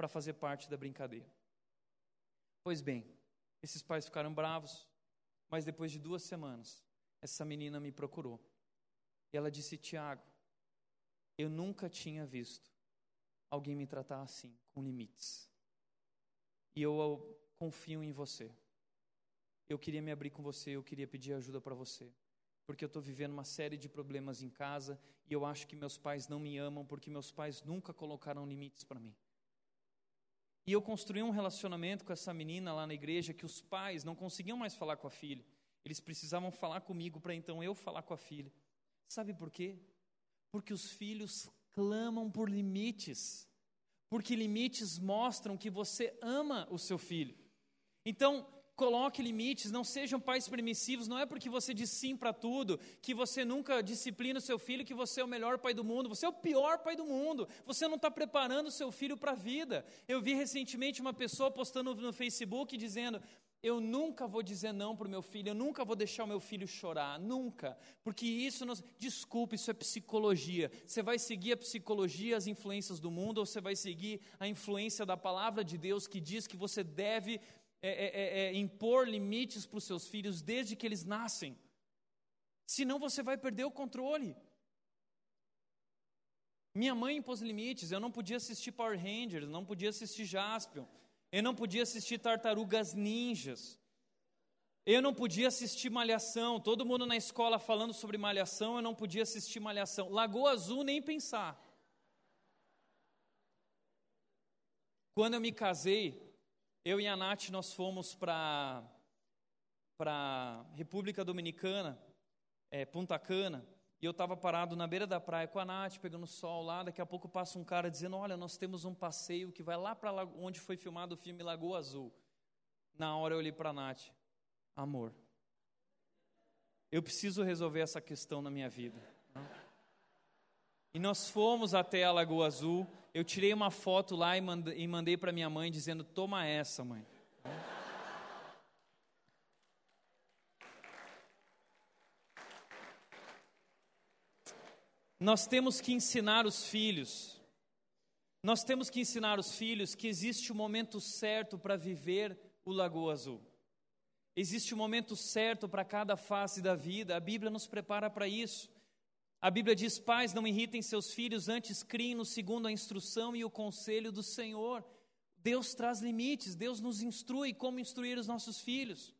para fazer parte da brincadeira. Pois bem, esses pais ficaram bravos, mas depois de duas semanas, essa menina me procurou. E ela disse: Tiago, eu nunca tinha visto alguém me tratar assim, com limites. E eu, eu confio em você. Eu queria me abrir com você, eu queria pedir ajuda para você. Porque eu estou vivendo uma série de problemas em casa e eu acho que meus pais não me amam porque meus pais nunca colocaram limites para mim. E eu construí um relacionamento com essa menina lá na igreja que os pais não conseguiam mais falar com a filha. Eles precisavam falar comigo para então eu falar com a filha. Sabe por quê? Porque os filhos clamam por limites. Porque limites mostram que você ama o seu filho. Então, Coloque limites, não sejam pais permissivos. Não é porque você diz sim para tudo, que você nunca disciplina o seu filho, que você é o melhor pai do mundo. Você é o pior pai do mundo. Você não está preparando o seu filho para a vida. Eu vi recentemente uma pessoa postando no Facebook dizendo: eu nunca vou dizer não para o meu filho, eu nunca vou deixar o meu filho chorar, nunca. Porque isso, nos... desculpe, isso é psicologia. Você vai seguir a psicologia, as influências do mundo, ou você vai seguir a influência da palavra de Deus que diz que você deve é, é, é, é, impor limites para os seus filhos desde que eles nascem. Senão você vai perder o controle. Minha mãe impôs limites, eu não podia assistir Power Rangers, não podia assistir Jaspion, eu não podia assistir Tartarugas Ninjas, eu não podia assistir Malhação, todo mundo na escola falando sobre Malhação, eu não podia assistir Malhação. Lagoa Azul, nem pensar. Quando eu me casei, eu e a Nath, nós fomos para a República Dominicana, é, Punta Cana, e eu estava parado na beira da praia com a Nath, pegando sol lá, daqui a pouco passa um cara dizendo, olha, nós temos um passeio que vai lá para onde foi filmado o filme Lagoa Azul. Na hora eu olhei para a Nath, amor, eu preciso resolver essa questão na minha vida. E nós fomos até a Lagoa Azul, eu tirei uma foto lá e mandei, mandei para minha mãe dizendo: Toma essa, mãe. Nós temos que ensinar os filhos, nós temos que ensinar os filhos que existe o momento certo para viver o Lagoa Azul. Existe o momento certo para cada fase da vida, a Bíblia nos prepara para isso. A Bíblia diz: pais, não irritem seus filhos, antes criem-no segundo a instrução e o conselho do Senhor. Deus traz limites, Deus nos instrui como instruir os nossos filhos.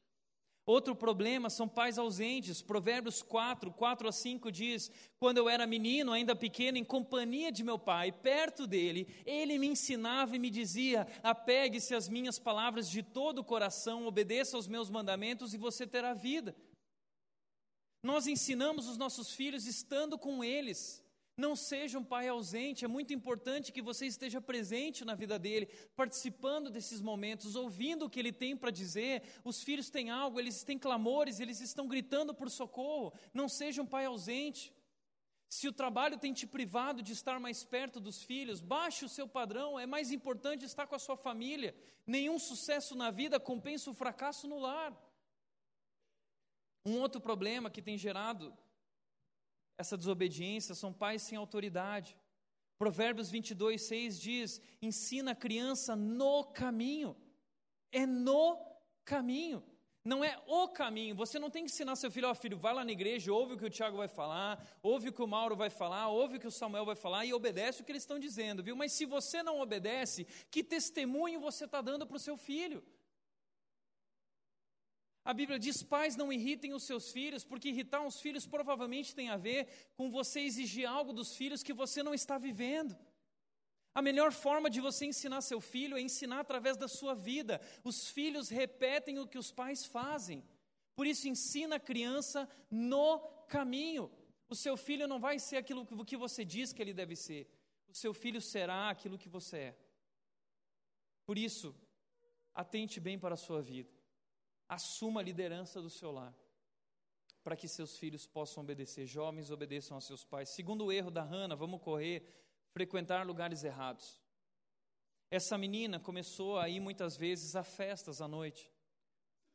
Outro problema são pais ausentes. Provérbios 4, 4 a 5 diz: Quando eu era menino, ainda pequeno, em companhia de meu pai, perto dele, ele me ensinava e me dizia: Apegue-se às minhas palavras de todo o coração, obedeça aos meus mandamentos e você terá vida. Nós ensinamos os nossos filhos estando com eles. Não seja um pai ausente, é muito importante que você esteja presente na vida dele, participando desses momentos, ouvindo o que ele tem para dizer. Os filhos têm algo, eles têm clamores, eles estão gritando por socorro. Não seja um pai ausente. Se o trabalho tem te privado de estar mais perto dos filhos, baixe o seu padrão, é mais importante estar com a sua família. Nenhum sucesso na vida compensa o fracasso no lar. Um outro problema que tem gerado essa desobediência são pais sem autoridade. Provérbios 22, 6 diz: ensina a criança no caminho. É no caminho. Não é o caminho. Você não tem que ensinar seu filho, ó oh, filho, vai lá na igreja, ouve o que o Tiago vai falar, ouve o que o Mauro vai falar, ouve o que o Samuel vai falar e obedece o que eles estão dizendo, viu? Mas se você não obedece, que testemunho você está dando para o seu filho? A Bíblia diz: pais não irritem os seus filhos, porque irritar os filhos provavelmente tem a ver com você exigir algo dos filhos que você não está vivendo. A melhor forma de você ensinar seu filho é ensinar através da sua vida. Os filhos repetem o que os pais fazem. Por isso, ensina a criança no caminho. O seu filho não vai ser aquilo que você diz que ele deve ser. O seu filho será aquilo que você é. Por isso, atente bem para a sua vida assuma a liderança do seu lar, para que seus filhos possam obedecer. Jovens obedeçam aos seus pais. Segundo o erro da Hannah, vamos correr, frequentar lugares errados. Essa menina começou a ir muitas vezes a festas à noite.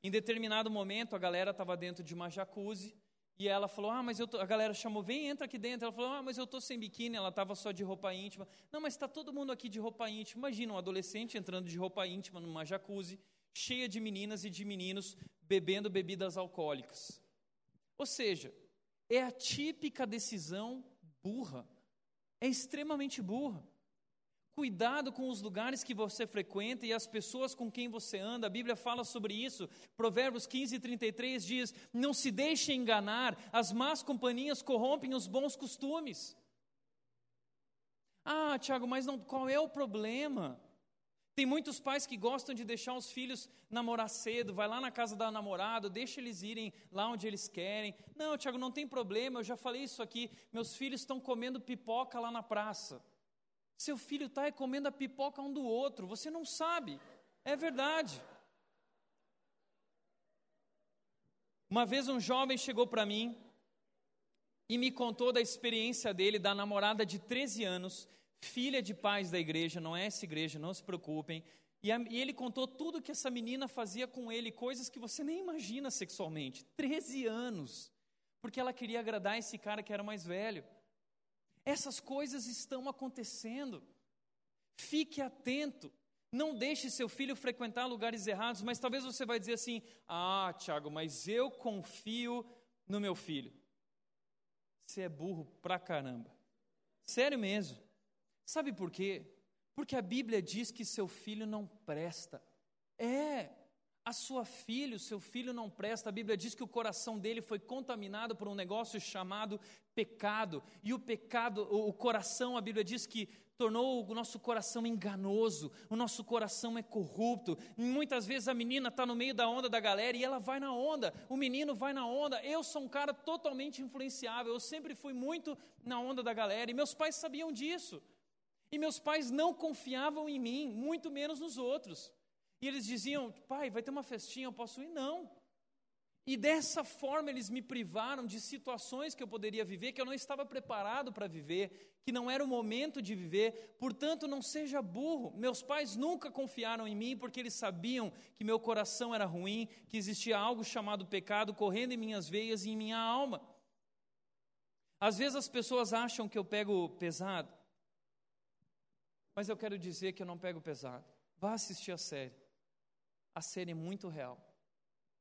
Em determinado momento, a galera estava dentro de uma jacuzzi e ela falou: Ah, mas eu tô... a galera chamou, vem, entra aqui dentro. Ela falou: Ah, mas eu estou sem biquíni. Ela estava só de roupa íntima. Não, mas está todo mundo aqui de roupa íntima. Imagina um adolescente entrando de roupa íntima numa jacuzzi cheia de meninas e de meninos bebendo bebidas alcoólicas. Ou seja, é a típica decisão burra, é extremamente burra. Cuidado com os lugares que você frequenta e as pessoas com quem você anda. A Bíblia fala sobre isso. Provérbios 15, 33 diz: Não se deixe enganar, as más companhias corrompem os bons costumes. Ah, Tiago, mas não, qual é o problema? Tem muitos pais que gostam de deixar os filhos namorar cedo, vai lá na casa da namorada, deixa eles irem lá onde eles querem. Não, Tiago, não tem problema, eu já falei isso aqui. Meus filhos estão comendo pipoca lá na praça. Seu filho está comendo a pipoca um do outro, você não sabe. É verdade. Uma vez um jovem chegou para mim e me contou da experiência dele, da namorada de 13 anos, filha de pais da igreja, não é essa igreja, não se preocupem. E, a, e, ele contou tudo que essa menina fazia com ele, coisas que você nem imagina sexualmente. 13 anos. Porque ela queria agradar esse cara que era mais velho. Essas coisas estão acontecendo. Fique atento. Não deixe seu filho frequentar lugares errados, mas talvez você vai dizer assim: "Ah, Tiago, mas eu confio no meu filho". Você é burro pra caramba. Sério mesmo. Sabe por quê? Porque a Bíblia diz que seu filho não presta. É, a sua filha, o seu filho não presta. A Bíblia diz que o coração dele foi contaminado por um negócio chamado pecado. E o pecado, o coração, a Bíblia diz que tornou o nosso coração enganoso, o nosso coração é corrupto. Muitas vezes a menina está no meio da onda da galera e ela vai na onda, o menino vai na onda. Eu sou um cara totalmente influenciável, eu sempre fui muito na onda da galera e meus pais sabiam disso. E meus pais não confiavam em mim, muito menos nos outros. E eles diziam: pai, vai ter uma festinha, eu posso ir? Não. E dessa forma eles me privaram de situações que eu poderia viver, que eu não estava preparado para viver, que não era o momento de viver. Portanto, não seja burro. Meus pais nunca confiaram em mim porque eles sabiam que meu coração era ruim, que existia algo chamado pecado correndo em minhas veias e em minha alma. Às vezes as pessoas acham que eu pego pesado, mas eu quero dizer que eu não pego pesado. Vá assistir a série. A série é muito real.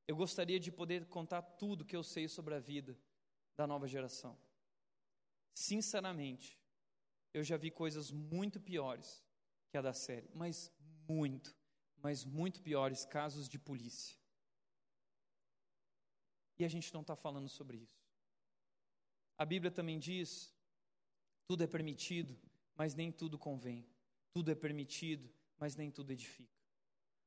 Eu gostaria de poder contar tudo que eu sei sobre a vida da nova geração. Sinceramente, eu já vi coisas muito piores que a da série, mas muito, mas muito piores casos de polícia. E a gente não está falando sobre isso. A Bíblia também diz: tudo é permitido, mas nem tudo convém. Tudo é permitido, mas nem tudo edifica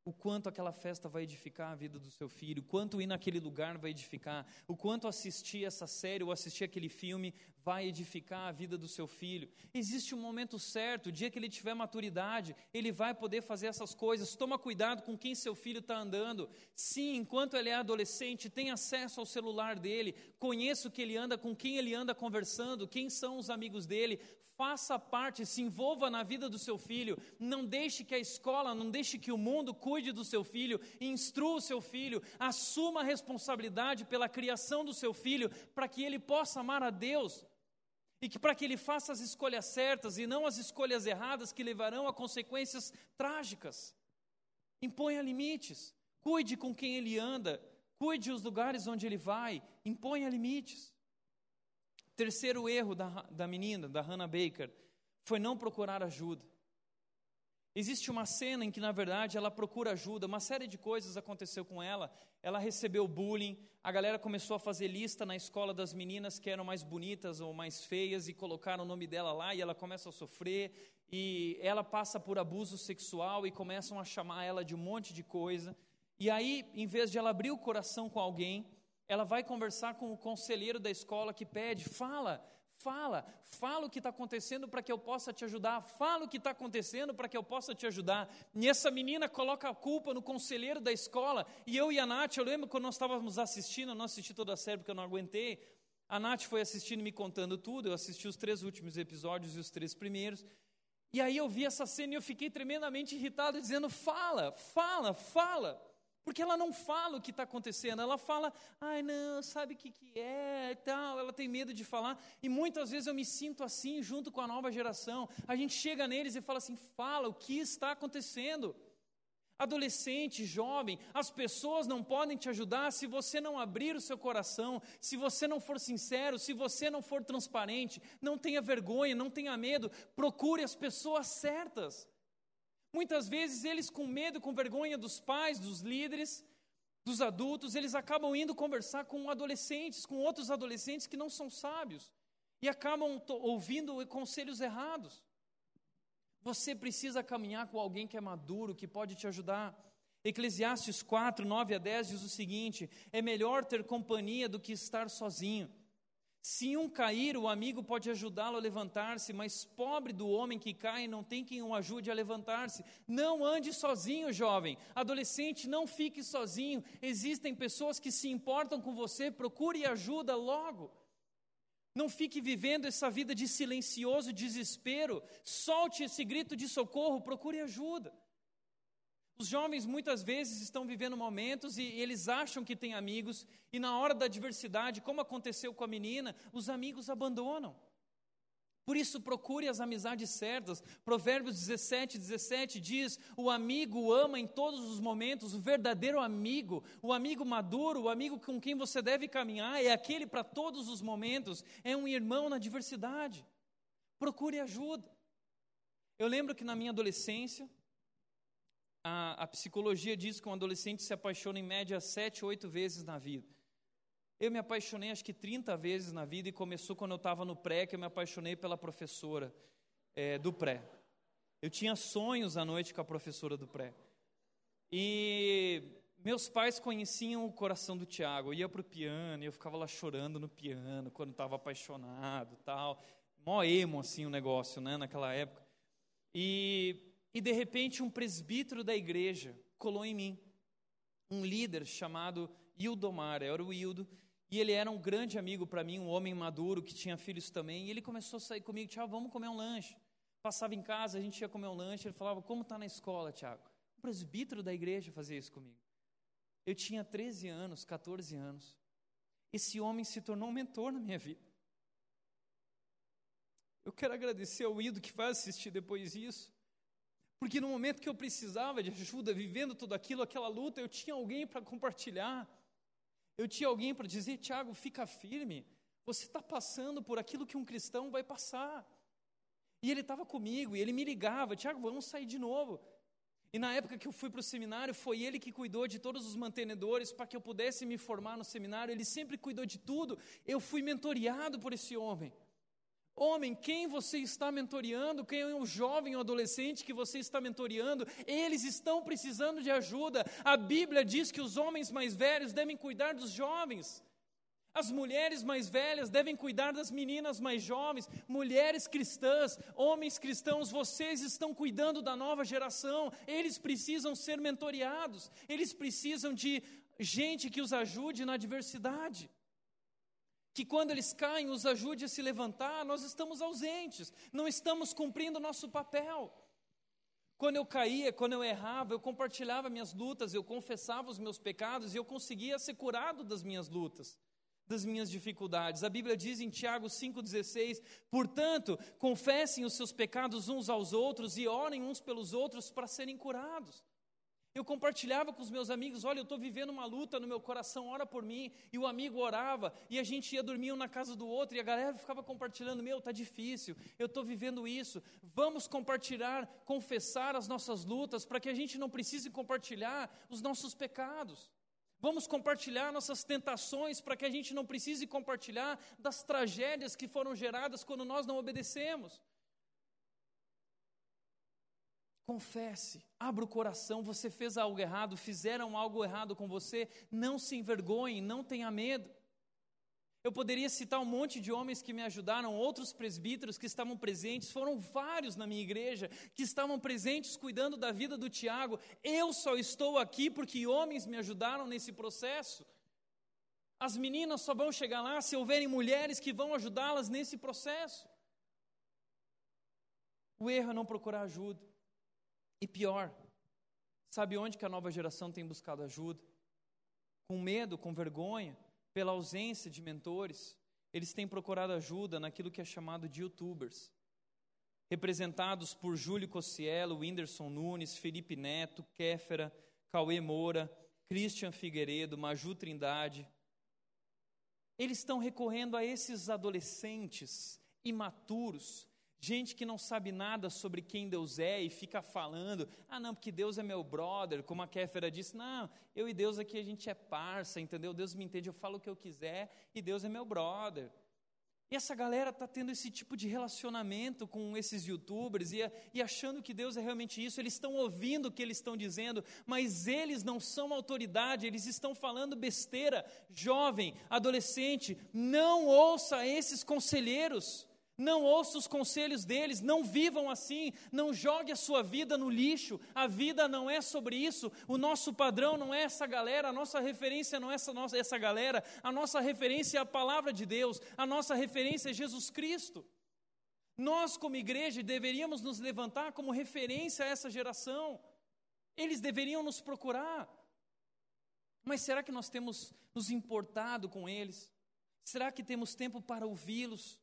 o quanto aquela festa vai edificar a vida do seu filho, o quanto ir naquele lugar vai edificar, o quanto assistir essa série ou assistir aquele filme vai edificar a vida do seu filho. Existe um momento certo, o dia que ele tiver maturidade, ele vai poder fazer essas coisas. Toma cuidado com quem seu filho está andando. Sim, enquanto ele é adolescente, tem acesso ao celular dele, conheça o que ele anda, com quem ele anda conversando, quem são os amigos dele, faça parte, se envolva na vida do seu filho, não deixe que a escola, não deixe que o mundo cuide do seu filho, instrua o seu filho, assuma a responsabilidade pela criação do seu filho, para que ele possa amar a Deus e que para que ele faça as escolhas certas e não as escolhas erradas que levarão a consequências trágicas. Imponha limites, cuide com quem ele anda, cuide os lugares onde ele vai, imponha limites. Terceiro erro da, da menina, da Hannah Baker, foi não procurar ajuda. Existe uma cena em que, na verdade, ela procura ajuda, uma série de coisas aconteceu com ela. Ela recebeu bullying, a galera começou a fazer lista na escola das meninas que eram mais bonitas ou mais feias e colocaram o nome dela lá e ela começa a sofrer. E ela passa por abuso sexual e começam a chamar ela de um monte de coisa. E aí, em vez de ela abrir o coração com alguém, ela vai conversar com o conselheiro da escola que pede: fala, fala, fala o que está acontecendo para que eu possa te ajudar, fala o que está acontecendo para que eu possa te ajudar. E essa menina coloca a culpa no conselheiro da escola. E eu e a Nath, eu lembro quando nós estávamos assistindo, eu não assisti toda a série porque eu não aguentei. A Nath foi assistindo e me contando tudo, eu assisti os três últimos episódios e os três primeiros. E aí eu vi essa cena e eu fiquei tremendamente irritado, dizendo: fala, fala, fala. Porque ela não fala o que está acontecendo, ela fala, ai não, sabe o que, que é e tal, ela tem medo de falar. E muitas vezes eu me sinto assim junto com a nova geração. A gente chega neles e fala assim: fala o que está acontecendo. Adolescente, jovem, as pessoas não podem te ajudar se você não abrir o seu coração, se você não for sincero, se você não for transparente. Não tenha vergonha, não tenha medo, procure as pessoas certas. Muitas vezes eles, com medo, com vergonha dos pais, dos líderes, dos adultos, eles acabam indo conversar com adolescentes, com outros adolescentes que não são sábios e acabam ouvindo conselhos errados. Você precisa caminhar com alguém que é maduro, que pode te ajudar. Eclesiastes 4, 9 a 10 diz o seguinte: é melhor ter companhia do que estar sozinho. Se um cair, o amigo pode ajudá-lo a levantar-se, mas pobre do homem que cai não tem quem o ajude a levantar-se. Não ande sozinho, jovem. Adolescente, não fique sozinho. Existem pessoas que se importam com você, procure ajuda logo. Não fique vivendo essa vida de silencioso desespero. Solte esse grito de socorro, procure ajuda. Os jovens muitas vezes estão vivendo momentos e eles acham que têm amigos, e na hora da adversidade, como aconteceu com a menina, os amigos abandonam. Por isso, procure as amizades certas. Provérbios 17, 17 diz: O amigo ama em todos os momentos, o verdadeiro amigo, o amigo maduro, o amigo com quem você deve caminhar, é aquele para todos os momentos, é um irmão na diversidade. Procure ajuda. Eu lembro que na minha adolescência, a, a psicologia diz que um adolescente se apaixona em média sete, oito vezes na vida. Eu me apaixonei acho que 30 vezes na vida e começou quando eu estava no pré, que eu me apaixonei pela professora é, do pré. Eu tinha sonhos à noite com a professora do pré. E meus pais conheciam o coração do Tiago. Eu ia para o piano e eu ficava lá chorando no piano quando estava apaixonado tal. Mó emo assim o negócio, né, naquela época. E e de repente um presbítero da igreja colou em mim. um líder chamado Ildomar, era o Ildo, e ele era um grande amigo para mim, um homem maduro que tinha filhos também, e ele começou a sair comigo, Tiago, vamos comer um lanche. Passava em casa, a gente ia comer um lanche, ele falava, como está na escola, Tiago? O presbítero da igreja fazia isso comigo. Eu tinha 13 anos, 14 anos. Esse homem se tornou um mentor na minha vida. Eu quero agradecer ao Ido que vai assistir depois isso. Porque no momento que eu precisava de ajuda, vivendo tudo aquilo, aquela luta, eu tinha alguém para compartilhar. Eu tinha alguém para dizer, Tiago, fica firme. Você está passando por aquilo que um cristão vai passar. E ele estava comigo, e ele me ligava, Tiago, vamos sair de novo. E na época que eu fui para o seminário, foi ele que cuidou de todos os mantenedores para que eu pudesse me formar no seminário. Ele sempre cuidou de tudo. Eu fui mentoreado por esse homem. Homem, quem você está mentoreando, quem é o jovem ou adolescente que você está mentoreando, eles estão precisando de ajuda. A Bíblia diz que os homens mais velhos devem cuidar dos jovens. As mulheres mais velhas devem cuidar das meninas mais jovens, mulheres cristãs, homens cristãos, vocês estão cuidando da nova geração, eles precisam ser mentoreados, eles precisam de gente que os ajude na adversidade que quando eles caem, os ajude a se levantar, nós estamos ausentes, não estamos cumprindo o nosso papel. Quando eu caía, quando eu errava, eu compartilhava minhas lutas, eu confessava os meus pecados e eu conseguia ser curado das minhas lutas, das minhas dificuldades. A Bíblia diz em Tiago 5,16: portanto, confessem os seus pecados uns aos outros e orem uns pelos outros para serem curados. Eu compartilhava com os meus amigos: olha, eu estou vivendo uma luta no meu coração, ora por mim. E o amigo orava, e a gente ia dormir um na casa do outro, e a galera ficava compartilhando: meu, está difícil, eu estou vivendo isso. Vamos compartilhar, confessar as nossas lutas, para que a gente não precise compartilhar os nossos pecados. Vamos compartilhar nossas tentações, para que a gente não precise compartilhar das tragédias que foram geradas quando nós não obedecemos. Confesse, abra o coração. Você fez algo errado, fizeram algo errado com você. Não se envergonhe, não tenha medo. Eu poderia citar um monte de homens que me ajudaram, outros presbíteros que estavam presentes, foram vários na minha igreja que estavam presentes cuidando da vida do Tiago. Eu só estou aqui porque homens me ajudaram nesse processo. As meninas só vão chegar lá se houverem mulheres que vão ajudá-las nesse processo. O erro é não procurar ajuda. E pior, sabe onde que a nova geração tem buscado ajuda? Com medo, com vergonha, pela ausência de mentores, eles têm procurado ajuda naquilo que é chamado de youtubers. Representados por Júlio Cossielo, Whindersson Nunes, Felipe Neto, Kéfera, Cauê Moura, Christian Figueiredo, Maju Trindade. Eles estão recorrendo a esses adolescentes imaturos Gente que não sabe nada sobre quem Deus é e fica falando, ah, não, porque Deus é meu brother, como a Kéfera disse, não, eu e Deus aqui a gente é parça, entendeu? Deus me entende, eu falo o que eu quiser e Deus é meu brother. E essa galera está tendo esse tipo de relacionamento com esses youtubers e, e achando que Deus é realmente isso. Eles estão ouvindo o que eles estão dizendo, mas eles não são autoridade, eles estão falando besteira. Jovem, adolescente, não ouça esses conselheiros. Não ouça os conselhos deles, não vivam assim, não jogue a sua vida no lixo. A vida não é sobre isso. O nosso padrão não é essa galera, a nossa referência não é essa, nossa, essa galera. A nossa referência é a palavra de Deus, a nossa referência é Jesus Cristo. Nós, como igreja, deveríamos nos levantar como referência a essa geração. Eles deveriam nos procurar. Mas será que nós temos nos importado com eles? Será que temos tempo para ouvi-los?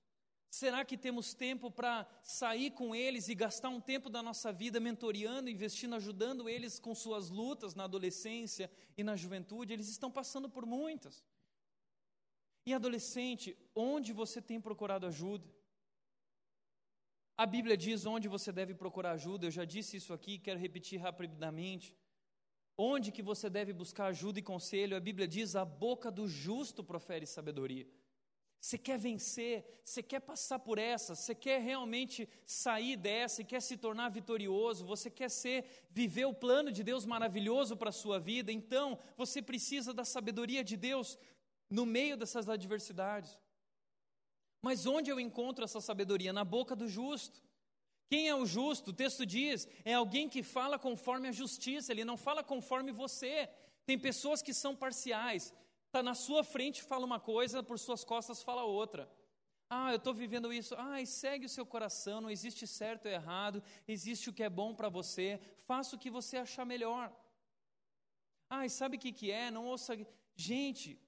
Será que temos tempo para sair com eles e gastar um tempo da nossa vida mentoreando, investindo, ajudando eles com suas lutas na adolescência e na juventude? Eles estão passando por muitas. E adolescente, onde você tem procurado ajuda? A Bíblia diz onde você deve procurar ajuda. Eu já disse isso aqui, quero repetir rapidamente. Onde que você deve buscar ajuda e conselho? A Bíblia diz: a boca do justo profere sabedoria. Você quer vencer, você quer passar por essa, você quer realmente sair dessa e quer se tornar vitorioso, você quer ser, viver o plano de Deus maravilhoso para a sua vida, então você precisa da sabedoria de Deus no meio dessas adversidades. Mas onde eu encontro essa sabedoria? Na boca do justo. Quem é o justo? O texto diz: é alguém que fala conforme a justiça, ele não fala conforme você. Tem pessoas que são parciais. Está na sua frente fala uma coisa, por suas costas fala outra. Ah, eu estou vivendo isso. Ah, segue o seu coração, não existe certo ou errado, existe o que é bom para você, faça o que você achar melhor. Ah, sabe o que, que é? Não ouça. Gente,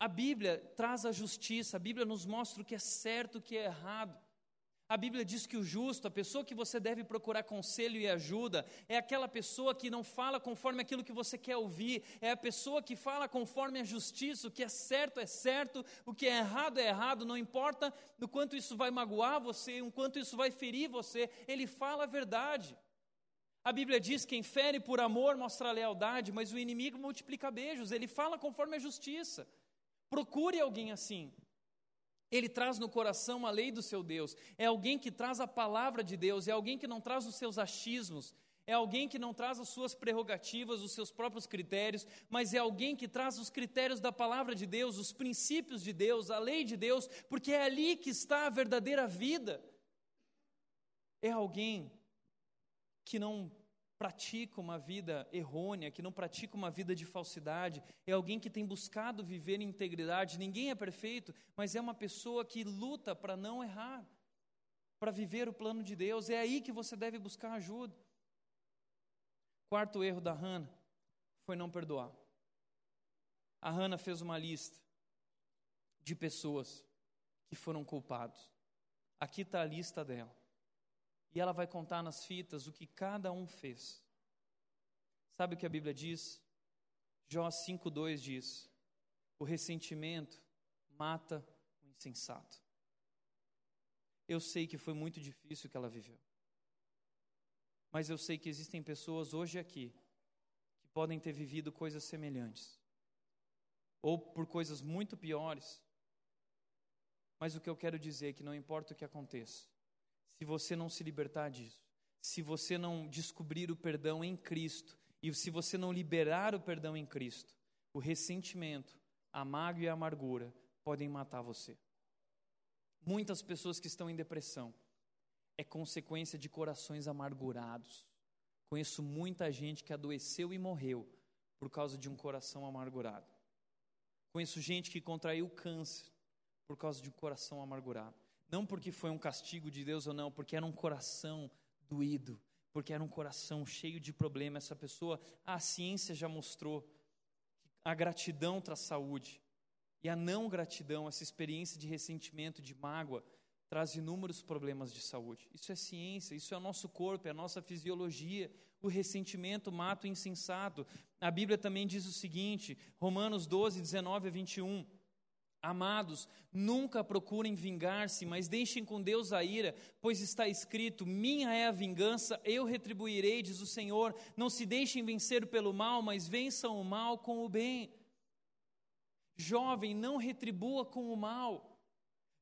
a Bíblia traz a justiça, a Bíblia nos mostra o que é certo, o que é errado. A Bíblia diz que o justo, a pessoa que você deve procurar conselho e ajuda, é aquela pessoa que não fala conforme aquilo que você quer ouvir, é a pessoa que fala conforme a justiça, o que é certo é certo, o que é errado é errado, não importa o quanto isso vai magoar você, o quanto isso vai ferir você, ele fala a verdade. A Bíblia diz: quem fere por amor mostra lealdade, mas o inimigo multiplica beijos, ele fala conforme a justiça. Procure alguém assim. Ele traz no coração a lei do seu Deus. É alguém que traz a palavra de Deus. É alguém que não traz os seus achismos. É alguém que não traz as suas prerrogativas, os seus próprios critérios, mas é alguém que traz os critérios da palavra de Deus, os princípios de Deus, a lei de Deus, porque é ali que está a verdadeira vida. É alguém que não pratica uma vida errônea, que não pratica uma vida de falsidade, é alguém que tem buscado viver em integridade. Ninguém é perfeito, mas é uma pessoa que luta para não errar, para viver o plano de Deus. É aí que você deve buscar ajuda. Quarto erro da Hannah foi não perdoar. A Hannah fez uma lista de pessoas que foram culpados. Aqui está a lista dela. E ela vai contar nas fitas o que cada um fez. Sabe o que a Bíblia diz? Jó 5,2 diz: O ressentimento mata o insensato. Eu sei que foi muito difícil o que ela viveu. Mas eu sei que existem pessoas hoje aqui que podem ter vivido coisas semelhantes. Ou por coisas muito piores. Mas o que eu quero dizer é que não importa o que aconteça, se você não se libertar disso, se você não descobrir o perdão em Cristo, e se você não liberar o perdão em Cristo, o ressentimento, a mágoa e a amargura podem matar você. Muitas pessoas que estão em depressão é consequência de corações amargurados. Conheço muita gente que adoeceu e morreu por causa de um coração amargurado. Conheço gente que contraiu câncer por causa de um coração amargurado. Não porque foi um castigo de Deus ou não, porque era um coração doído, porque era um coração cheio de problemas. Essa pessoa, a ciência já mostrou a gratidão traz saúde. E a não gratidão, essa experiência de ressentimento, de mágoa, traz inúmeros problemas de saúde. Isso é ciência, isso é o nosso corpo, é a nossa fisiologia. O ressentimento mata o insensato. A Bíblia também diz o seguinte, Romanos 12, 19 a 21. Amados, nunca procurem vingar-se, mas deixem com Deus a ira, pois está escrito: Minha é a vingança, eu retribuirei, diz o Senhor. Não se deixem vencer pelo mal, mas vençam o mal com o bem. Jovem, não retribua com o mal.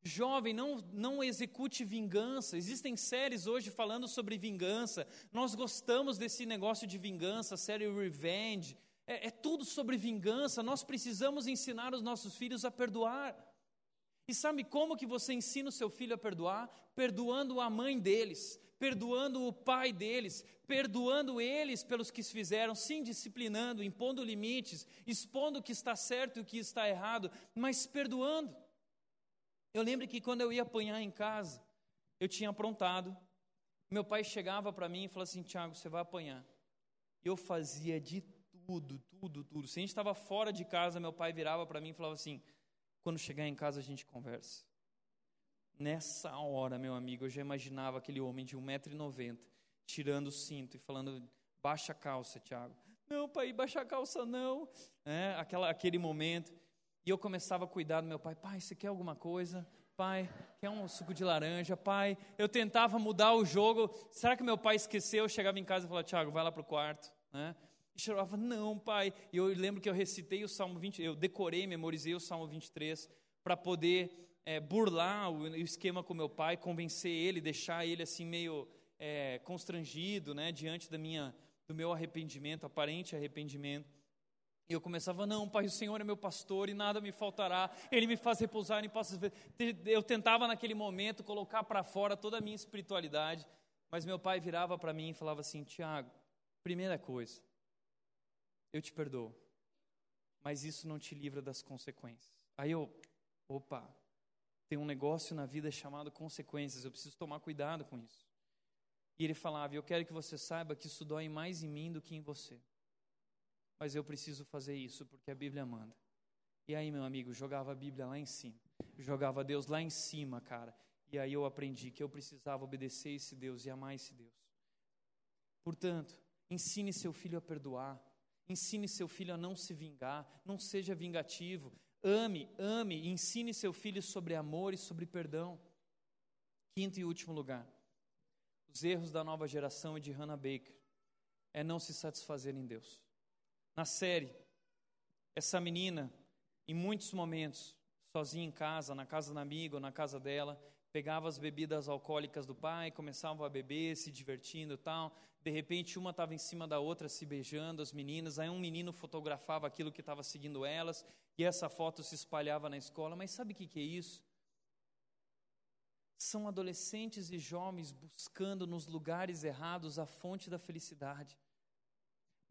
Jovem, não, não execute vingança. Existem séries hoje falando sobre vingança. Nós gostamos desse negócio de vingança, série Revenge é, é tudo sobre vingança. Nós precisamos ensinar os nossos filhos a perdoar. E sabe como que você ensina o seu filho a perdoar? Perdoando a mãe deles, perdoando o pai deles, perdoando eles pelos que se fizeram, sim, disciplinando, impondo limites, expondo o que está certo e o que está errado, mas perdoando. Eu lembro que quando eu ia apanhar em casa, eu tinha aprontado. Meu pai chegava para mim e falava assim: Tiago, você vai apanhar. Eu fazia de tudo, tudo, tudo. Se a gente estava fora de casa, meu pai virava para mim e falava assim: quando chegar em casa a gente conversa. Nessa hora, meu amigo, eu já imaginava aquele homem de 1,90m tirando o cinto e falando: baixa a calça, Tiago. Não, pai, baixa a calça não. É, aquela, aquele momento. E eu começava a cuidar do meu pai: pai, você quer alguma coisa? Pai, quer um suco de laranja? Pai, eu tentava mudar o jogo. Será que meu pai esqueceu? Eu chegava em casa e falava: Tiago, vai lá para o quarto. Né? E chorava, não, pai. E eu lembro que eu recitei o Salmo 20, eu decorei, memorizei o Salmo 23 para poder é, burlar o, o, esquema com meu pai, convencer ele, deixar ele assim meio é, constrangido, né, diante da minha, do meu arrependimento, aparente arrependimento. E eu começava, não, pai, o Senhor é meu pastor e nada me faltará, Ele me faz repousar em passos. Eu tentava naquele momento colocar para fora toda a minha espiritualidade, mas meu pai virava para mim e falava assim: Tiago, primeira coisa, eu te perdoo, mas isso não te livra das consequências. Aí eu, opa, tem um negócio na vida chamado consequências, eu preciso tomar cuidado com isso. E ele falava: Eu quero que você saiba que isso dói mais em mim do que em você. Mas eu preciso fazer isso porque a Bíblia manda. E aí, meu amigo, jogava a Bíblia lá em cima, jogava Deus lá em cima, cara. E aí eu aprendi que eu precisava obedecer esse Deus e amar esse Deus. Portanto, ensine seu filho a perdoar, ensine seu filho a não se vingar, não seja vingativo, Ame, ame ensine seu filho sobre amor e sobre perdão. Quinto e último lugar, os erros da nova geração e de Hannah Baker é não se satisfazer em Deus. Na série, essa menina, em muitos momentos, sozinha em casa, na casa da amiga ou na casa dela, pegava as bebidas alcoólicas do pai, começava a beber, se divertindo e tal. De repente, uma estava em cima da outra, se beijando, as meninas. Aí um menino fotografava aquilo que estava seguindo elas, e essa foto se espalhava na escola. Mas sabe o que, que é isso? São adolescentes e jovens buscando nos lugares errados a fonte da felicidade.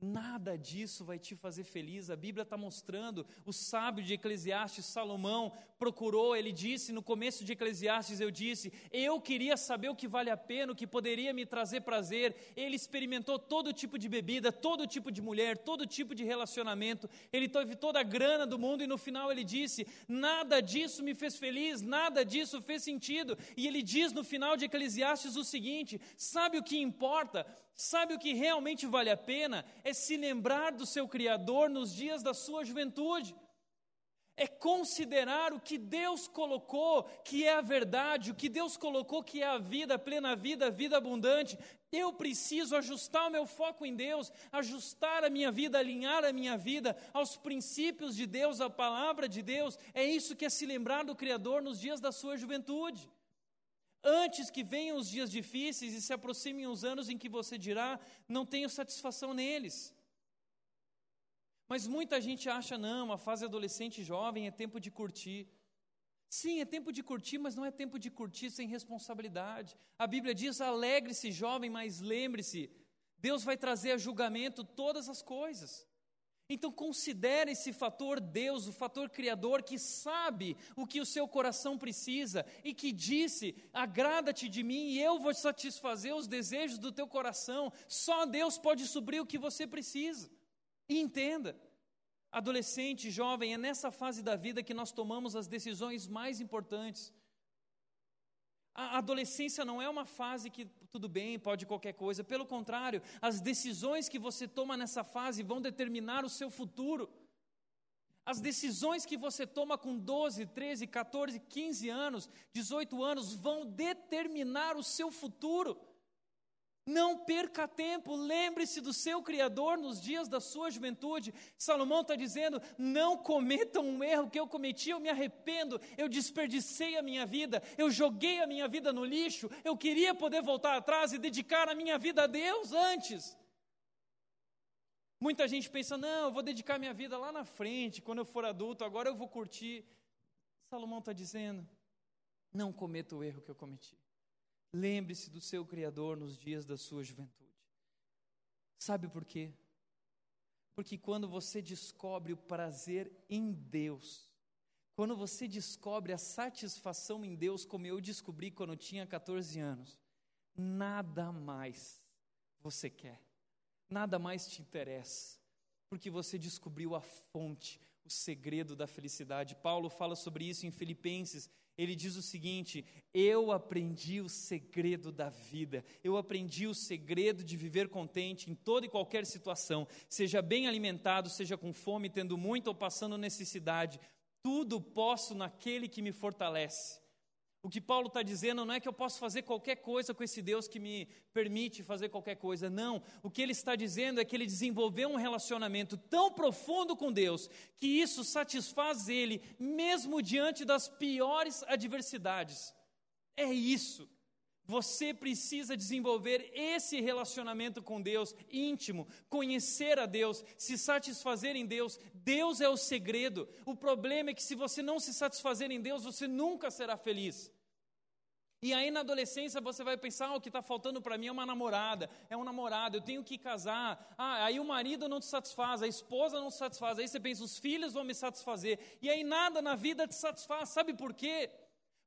Nada disso vai te fazer feliz. A Bíblia está mostrando. O sábio de Eclesiastes, Salomão, procurou. Ele disse no começo de Eclesiastes: Eu disse, eu queria saber o que vale a pena, o que poderia me trazer prazer. Ele experimentou todo tipo de bebida, todo tipo de mulher, todo tipo de relacionamento. Ele teve toda a grana do mundo e no final ele disse: Nada disso me fez feliz, nada disso fez sentido. E ele diz no final de Eclesiastes o seguinte: Sabe o que importa? Sabe o que realmente vale a pena? É se lembrar do seu Criador nos dias da sua juventude. É considerar o que Deus colocou que é a verdade, o que Deus colocou que é a vida, a plena vida, a vida abundante. Eu preciso ajustar o meu foco em Deus, ajustar a minha vida, alinhar a minha vida aos princípios de Deus, à palavra de Deus. É isso que é se lembrar do Criador nos dias da sua juventude. Antes que venham os dias difíceis e se aproximem os anos em que você dirá: não tenho satisfação neles. Mas muita gente acha, não, a fase adolescente jovem é tempo de curtir. Sim, é tempo de curtir, mas não é tempo de curtir sem responsabilidade. A Bíblia diz: alegre-se, jovem, mas lembre-se, Deus vai trazer a julgamento todas as coisas. Então considere esse fator Deus, o fator criador que sabe o que o seu coração precisa e que disse: "Agrada-te de mim e eu vou satisfazer os desejos do teu coração". Só Deus pode suprir o que você precisa. E entenda, adolescente, jovem, é nessa fase da vida que nós tomamos as decisões mais importantes. A adolescência não é uma fase que tudo bem, pode qualquer coisa. Pelo contrário, as decisões que você toma nessa fase vão determinar o seu futuro. As decisões que você toma com 12, 13, 14, 15 anos, 18 anos, vão determinar o seu futuro. Não perca tempo, lembre-se do seu Criador nos dias da sua juventude. Salomão está dizendo: não cometam um erro que eu cometi, eu me arrependo, eu desperdicei a minha vida, eu joguei a minha vida no lixo, eu queria poder voltar atrás e dedicar a minha vida a Deus antes. Muita gente pensa: não, eu vou dedicar minha vida lá na frente, quando eu for adulto, agora eu vou curtir. Salomão está dizendo: não cometa o erro que eu cometi. Lembre-se do seu Criador nos dias da sua juventude. Sabe por quê? Porque quando você descobre o prazer em Deus, quando você descobre a satisfação em Deus, como eu descobri quando eu tinha 14 anos, nada mais você quer, nada mais te interessa, porque você descobriu a fonte, o segredo da felicidade. Paulo fala sobre isso em Filipenses ele diz o seguinte: Eu aprendi o segredo da vida, eu aprendi o segredo de viver contente em toda e qualquer situação, seja bem alimentado, seja com fome, tendo muito ou passando necessidade, tudo posso naquele que me fortalece. O que Paulo está dizendo não é que eu posso fazer qualquer coisa com esse Deus que me permite fazer qualquer coisa. Não. O que ele está dizendo é que ele desenvolveu um relacionamento tão profundo com Deus que isso satisfaz ele, mesmo diante das piores adversidades. É isso. Você precisa desenvolver esse relacionamento com Deus íntimo, conhecer a Deus, se satisfazer em Deus. Deus é o segredo. O problema é que se você não se satisfazer em Deus, você nunca será feliz. E aí na adolescência você vai pensar, ah, o que está faltando para mim é uma namorada, é um namorado, eu tenho que casar. Ah, aí o marido não te satisfaz, a esposa não te satisfaz. Aí você pensa, os filhos vão me satisfazer. E aí nada na vida te satisfaz. Sabe por quê?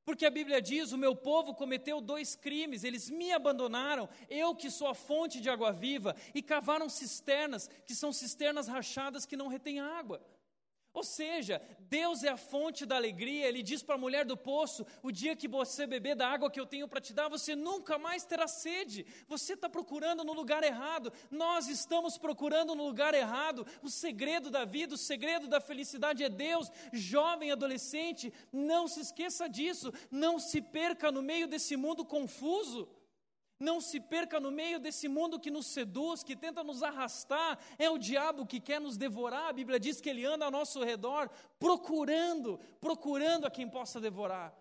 Porque a Bíblia diz: o meu povo cometeu dois crimes, eles me abandonaram, eu que sou a fonte de água viva, e cavaram cisternas, que são cisternas rachadas que não retêm água. Ou seja, Deus é a fonte da alegria. Ele diz para a mulher do poço: o dia que você beber da água que eu tenho para te dar, você nunca mais terá sede. Você está procurando no lugar errado. Nós estamos procurando no lugar errado. O segredo da vida, o segredo da felicidade é Deus. Jovem, adolescente, não se esqueça disso. Não se perca no meio desse mundo confuso. Não se perca no meio desse mundo que nos seduz, que tenta nos arrastar. É o diabo que quer nos devorar. A Bíblia diz que ele anda ao nosso redor, procurando, procurando a quem possa devorar.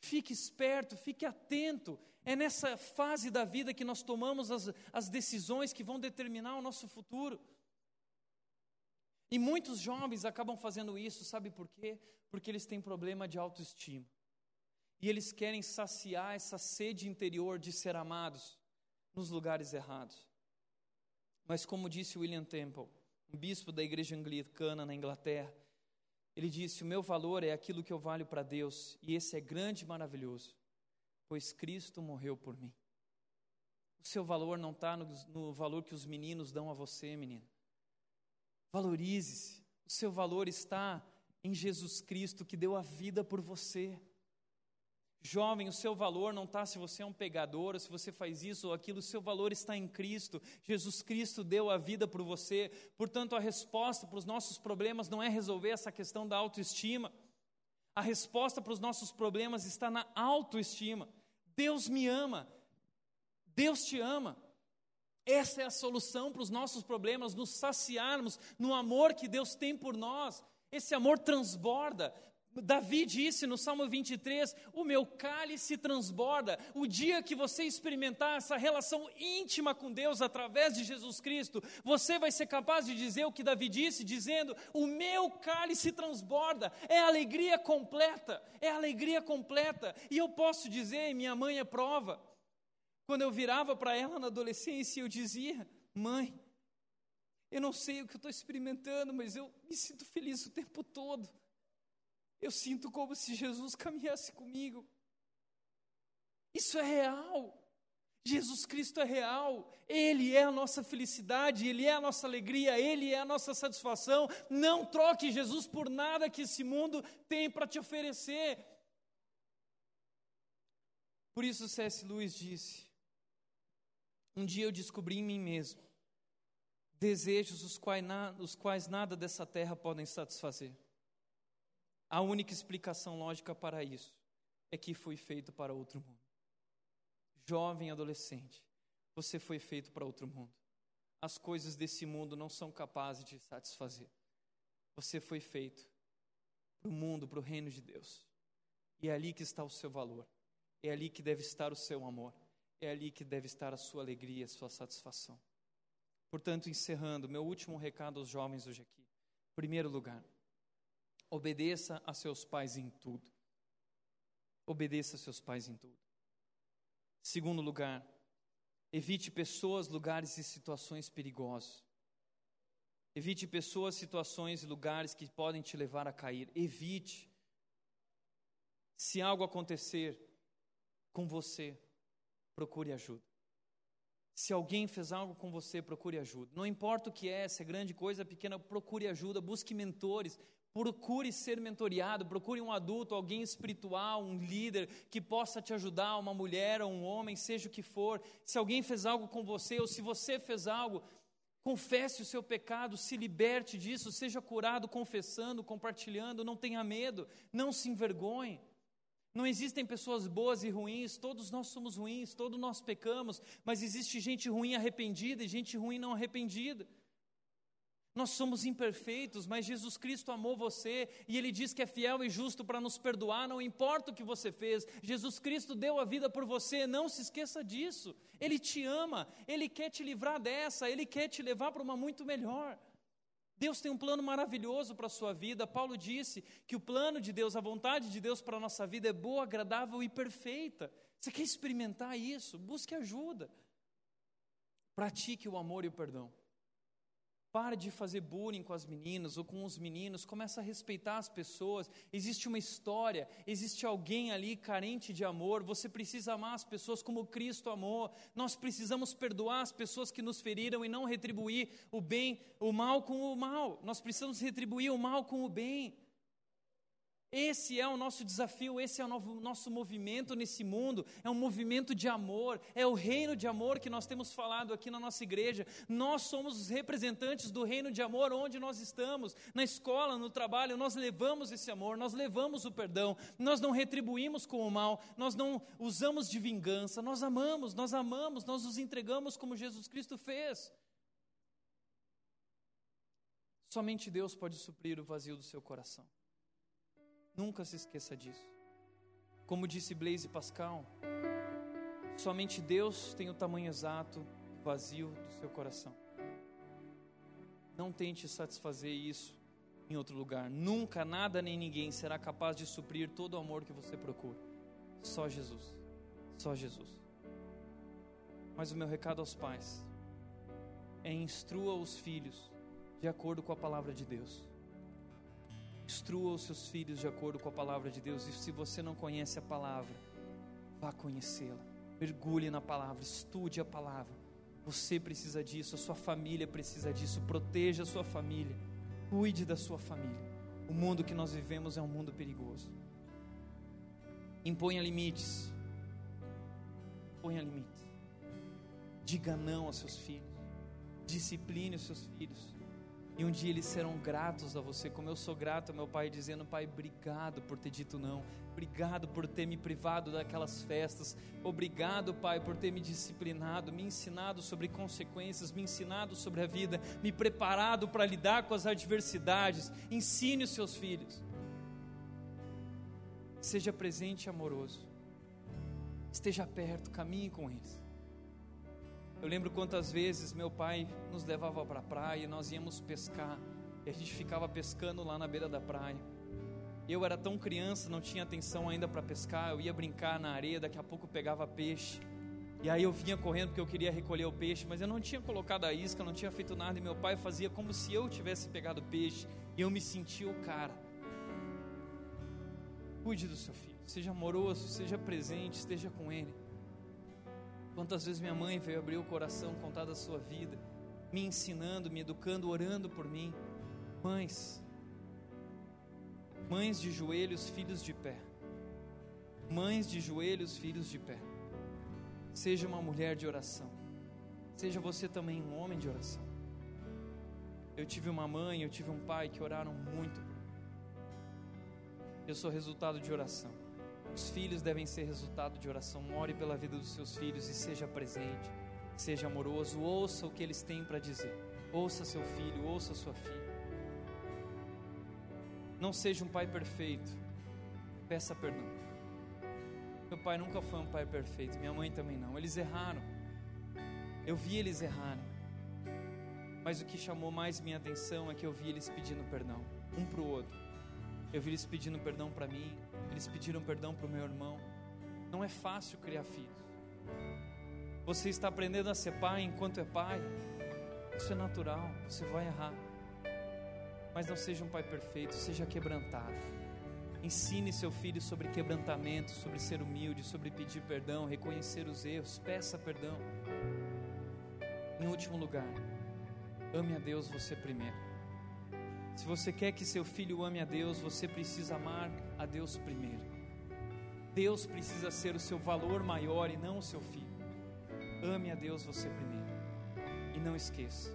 Fique esperto, fique atento. É nessa fase da vida que nós tomamos as, as decisões que vão determinar o nosso futuro. E muitos jovens acabam fazendo isso, sabe por quê? Porque eles têm problema de autoestima. E eles querem saciar essa sede interior de ser amados nos lugares errados. Mas, como disse William Temple, um bispo da igreja anglicana na Inglaterra, ele disse: O meu valor é aquilo que eu valho para Deus, e esse é grande e maravilhoso, pois Cristo morreu por mim. O seu valor não está no, no, valor que os meninos dão a você, menina. Valorize-se. O seu valor está em Jesus Cristo que deu a vida por você. Jovem, o seu valor não está se você é um pegador, se você faz isso ou aquilo, o seu valor está em Cristo. Jesus Cristo deu a vida por você. Portanto, a resposta para os nossos problemas não é resolver essa questão da autoestima. A resposta para os nossos problemas está na autoestima. Deus me ama. Deus te ama. Essa é a solução para os nossos problemas, nos saciarmos no amor que Deus tem por nós. Esse amor transborda. Davi disse no Salmo 23: O meu cálice transborda. O dia que você experimentar essa relação íntima com Deus através de Jesus Cristo, você vai ser capaz de dizer o que Davi disse, dizendo: O meu cálice transborda. É alegria completa, é alegria completa. E eu posso dizer, minha mãe é prova. Quando eu virava para ela na adolescência, eu dizia: Mãe, eu não sei o que eu estou experimentando, mas eu me sinto feliz o tempo todo. Eu sinto como se Jesus caminhasse comigo. Isso é real. Jesus Cristo é real, Ele é a nossa felicidade, Ele é a nossa alegria, Ele é a nossa satisfação. Não troque Jesus por nada que esse mundo tem para te oferecer. Por isso, C.S. Lewis disse: Um dia eu descobri em mim mesmo desejos os quais, na, os quais nada dessa terra podem satisfazer. A única explicação lógica para isso é que foi feito para outro mundo. Jovem adolescente, você foi feito para outro mundo. As coisas desse mundo não são capazes de satisfazer. Você foi feito para o mundo, para o reino de Deus. E é ali que está o seu valor. É ali que deve estar o seu amor. É ali que deve estar a sua alegria, a sua satisfação. Portanto, encerrando, meu último recado aos jovens hoje aqui. Primeiro lugar, Obedeça a seus pais em tudo. Obedeça a seus pais em tudo. Segundo lugar, evite pessoas, lugares e situações perigosos. Evite pessoas, situações e lugares que podem te levar a cair. Evite. Se algo acontecer com você, procure ajuda. Se alguém fez algo com você, procure ajuda. Não importa o que é, se é grande coisa, pequena, procure ajuda, busque mentores, Procure ser mentoriado, procure um adulto, alguém espiritual, um líder que possa te ajudar, uma mulher ou um homem, seja o que for. Se alguém fez algo com você ou se você fez algo, confesse o seu pecado, se liberte disso, seja curado confessando, compartilhando, não tenha medo, não se envergonhe. Não existem pessoas boas e ruins, todos nós somos ruins, todos nós pecamos, mas existe gente ruim arrependida e gente ruim não arrependida. Nós somos imperfeitos, mas Jesus Cristo amou você e Ele diz que é fiel e justo para nos perdoar, não importa o que você fez. Jesus Cristo deu a vida por você, não se esqueça disso. Ele te ama, Ele quer te livrar dessa, Ele quer te levar para uma muito melhor. Deus tem um plano maravilhoso para a sua vida. Paulo disse que o plano de Deus, a vontade de Deus para a nossa vida é boa, agradável e perfeita. Você quer experimentar isso? Busque ajuda. Pratique o amor e o perdão. Pare de fazer bullying com as meninas ou com os meninos, começa a respeitar as pessoas. Existe uma história, existe alguém ali carente de amor. Você precisa amar as pessoas como Cristo amou. Nós precisamos perdoar as pessoas que nos feriram e não retribuir o bem, o mal com o mal. Nós precisamos retribuir o mal com o bem. Esse é o nosso desafio, esse é o nosso movimento nesse mundo, é um movimento de amor, é o reino de amor que nós temos falado aqui na nossa igreja. Nós somos os representantes do reino de amor onde nós estamos, na escola, no trabalho, nós levamos esse amor, nós levamos o perdão, nós não retribuímos com o mal, nós não usamos de vingança, nós amamos, nós amamos, nós nos entregamos como Jesus Cristo fez. Somente Deus pode suprir o vazio do seu coração. Nunca se esqueça disso. Como disse Blaise Pascal, somente Deus tem o tamanho exato vazio do seu coração. Não tente satisfazer isso em outro lugar. Nunca nada nem ninguém será capaz de suprir todo o amor que você procura. Só Jesus. Só Jesus. Mas o meu recado aos pais é instrua os filhos de acordo com a palavra de Deus. Instrua os seus filhos de acordo com a palavra de Deus. E se você não conhece a palavra, vá conhecê-la. Mergulhe na palavra, estude a palavra. Você precisa disso, a sua família precisa disso. Proteja a sua família. Cuide da sua família. O mundo que nós vivemos é um mundo perigoso. Imponha limites. Imponha limites. Diga não aos seus filhos. Discipline os seus filhos. E um dia eles serão gratos a você, como eu sou grato ao meu pai, dizendo: Pai, obrigado por ter dito não, obrigado por ter me privado daquelas festas, obrigado, Pai, por ter me disciplinado, me ensinado sobre consequências, me ensinado sobre a vida, me preparado para lidar com as adversidades. Ensine os seus filhos. Seja presente e amoroso, esteja perto, caminhe com eles. Eu lembro quantas vezes meu pai nos levava para a praia e nós íamos pescar. E a gente ficava pescando lá na beira da praia. Eu era tão criança, não tinha atenção ainda para pescar. Eu ia brincar na areia, daqui a pouco pegava peixe. E aí eu vinha correndo porque eu queria recolher o peixe, mas eu não tinha colocado a isca, não tinha feito nada. E meu pai fazia como se eu tivesse pegado peixe. E eu me sentia o cara. Cuide do seu filho, seja amoroso, seja presente, esteja com ele. Quantas vezes minha mãe veio abrir o coração, contar da sua vida, me ensinando, me educando, orando por mim. Mães, mães de joelhos, filhos de pé. Mães de joelhos, filhos de pé. Seja uma mulher de oração. Seja você também um homem de oração. Eu tive uma mãe, eu tive um pai que oraram muito. Eu sou resultado de oração. Os filhos devem ser resultado de oração. Ore pela vida dos seus filhos e seja presente, seja amoroso. Ouça o que eles têm para dizer. Ouça seu filho, ouça sua filha. Não seja um pai perfeito. Peça perdão. Meu pai nunca foi um pai perfeito, minha mãe também não. Eles erraram. Eu vi eles errarem. Mas o que chamou mais minha atenção é que eu vi eles pedindo perdão, um para o outro. Eu vi eles pedindo perdão para mim, eles pediram perdão para o meu irmão. Não é fácil criar filhos. Você está aprendendo a ser pai enquanto é pai. Isso é natural, você vai errar. Mas não seja um pai perfeito, seja quebrantado. Ensine seu filho sobre quebrantamento, sobre ser humilde, sobre pedir perdão, reconhecer os erros, peça perdão. Em último lugar, ame a Deus você primeiro. Se você quer que seu filho ame a Deus, você precisa amar a Deus primeiro. Deus precisa ser o seu valor maior e não o seu filho. Ame a Deus você primeiro. E não esqueça: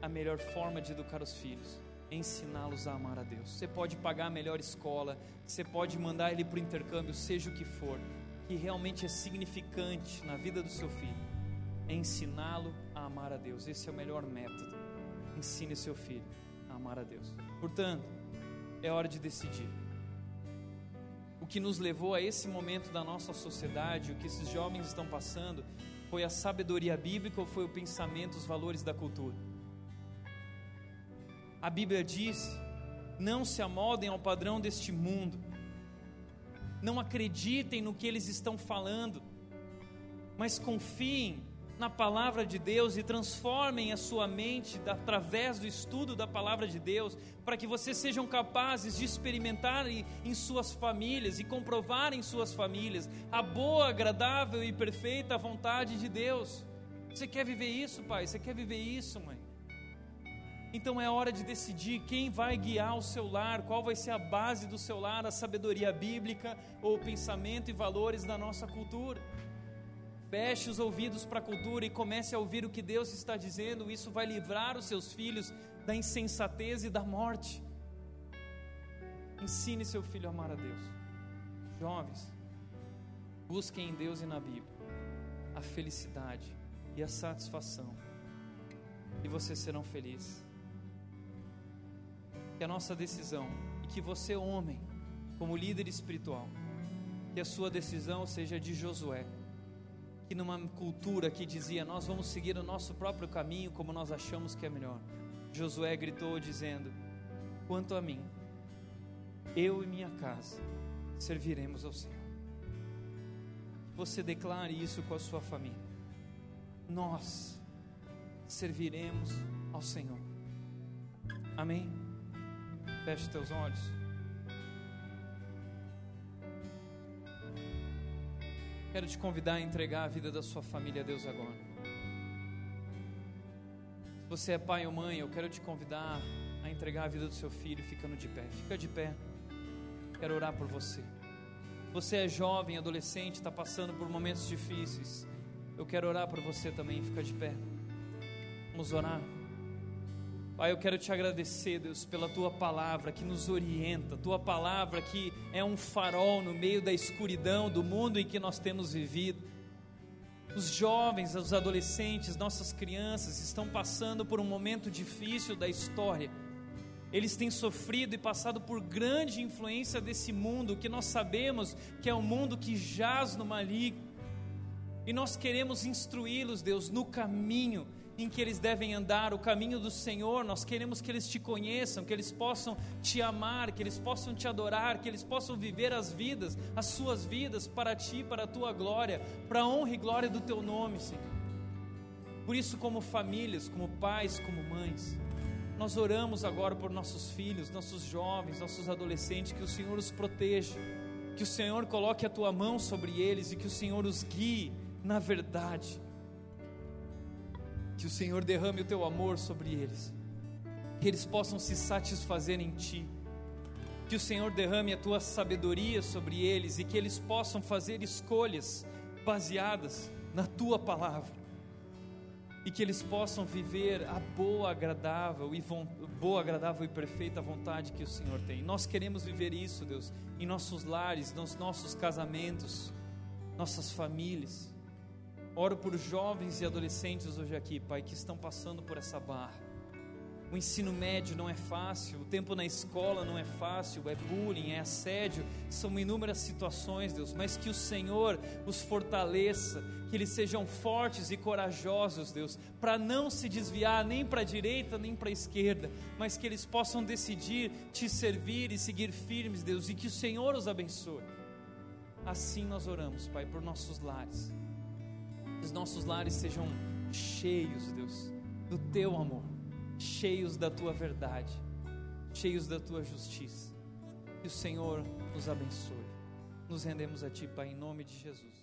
a melhor forma de educar os filhos é ensiná-los a amar a Deus. Você pode pagar a melhor escola, você pode mandar ele para o intercâmbio, seja o que for, que realmente é significante na vida do seu filho. É ensiná-lo a amar a Deus. Esse é o melhor método. Ensine seu filho a amar a Deus. Portanto, é hora de decidir. O que nos levou a esse momento da nossa sociedade, o que esses jovens estão passando, foi a sabedoria bíblica ou foi o pensamento, os valores da cultura? A Bíblia diz: não se amoldem ao padrão deste mundo, não acreditem no que eles estão falando, mas confiem na palavra de Deus e transformem a sua mente através do estudo da palavra de Deus, para que vocês sejam capazes de experimentar em suas famílias e comprovar em suas famílias a boa, agradável e perfeita vontade de Deus. Você quer viver isso, pai? Você quer viver isso, mãe? Então é hora de decidir quem vai guiar o seu lar, qual vai ser a base do seu lar, a sabedoria bíblica ou o pensamento e valores da nossa cultura. Feche os ouvidos para a cultura e comece a ouvir o que Deus está dizendo. Isso vai livrar os seus filhos da insensatez e da morte. Ensine seu filho a amar a Deus. Jovens, busquem em Deus e na Bíblia a felicidade e a satisfação, e vocês serão felizes. Que a nossa decisão, e que você, homem, como líder espiritual, que a sua decisão seja de Josué numa cultura que dizia nós vamos seguir o nosso próprio caminho como nós achamos que é melhor, Josué gritou dizendo: Quanto a mim, eu e minha casa serviremos ao Senhor. Você declare isso com a sua família. Nós serviremos ao Senhor. Amém? Feche teus olhos. Quero te convidar a entregar a vida da sua família a Deus agora. Se você é pai ou mãe, eu quero te convidar a entregar a vida do seu filho ficando de pé. Fica de pé. Quero orar por você. Você é jovem, adolescente, está passando por momentos difíceis. Eu quero orar por você também. Fica de pé. Vamos orar. Pai, eu quero te agradecer, Deus, pela tua palavra que nos orienta, tua palavra que é um farol no meio da escuridão do mundo em que nós temos vivido. Os jovens, os adolescentes, nossas crianças estão passando por um momento difícil da história. Eles têm sofrido e passado por grande influência desse mundo que nós sabemos que é um mundo que jaz no maligno. E nós queremos instruí-los, Deus, no caminho em que eles devem andar, o caminho do Senhor. Nós queremos que eles te conheçam, que eles possam te amar, que eles possam te adorar, que eles possam viver as vidas, as suas vidas para ti, para a tua glória, para a honra e glória do teu nome, Senhor. Por isso, como famílias, como pais, como mães, nós oramos agora por nossos filhos, nossos jovens, nossos adolescentes, que o Senhor os proteja, que o Senhor coloque a tua mão sobre eles e que o Senhor os guie na verdade que o Senhor derrame o teu amor sobre eles, que eles possam se satisfazer em Ti, que o Senhor derrame a tua sabedoria sobre eles e que eles possam fazer escolhas baseadas na tua palavra e que eles possam viver a boa, agradável e boa, agradável e perfeita vontade que o Senhor tem. Nós queremos viver isso, Deus, em nossos lares, nos nossos casamentos, nossas famílias. Oro por jovens e adolescentes hoje aqui, Pai, que estão passando por essa barra. O ensino médio não é fácil, o tempo na escola não é fácil, é bullying, é assédio, são inúmeras situações, Deus, mas que o Senhor os fortaleça, que eles sejam fortes e corajosos, Deus, para não se desviar nem para a direita nem para a esquerda, mas que eles possam decidir te servir e seguir firmes, Deus, e que o Senhor os abençoe. Assim nós oramos, Pai, por nossos lares os nossos lares sejam cheios, Deus, do teu amor, cheios da tua verdade, cheios da tua justiça. Que o Senhor nos abençoe. Nos rendemos a ti, Pai, em nome de Jesus.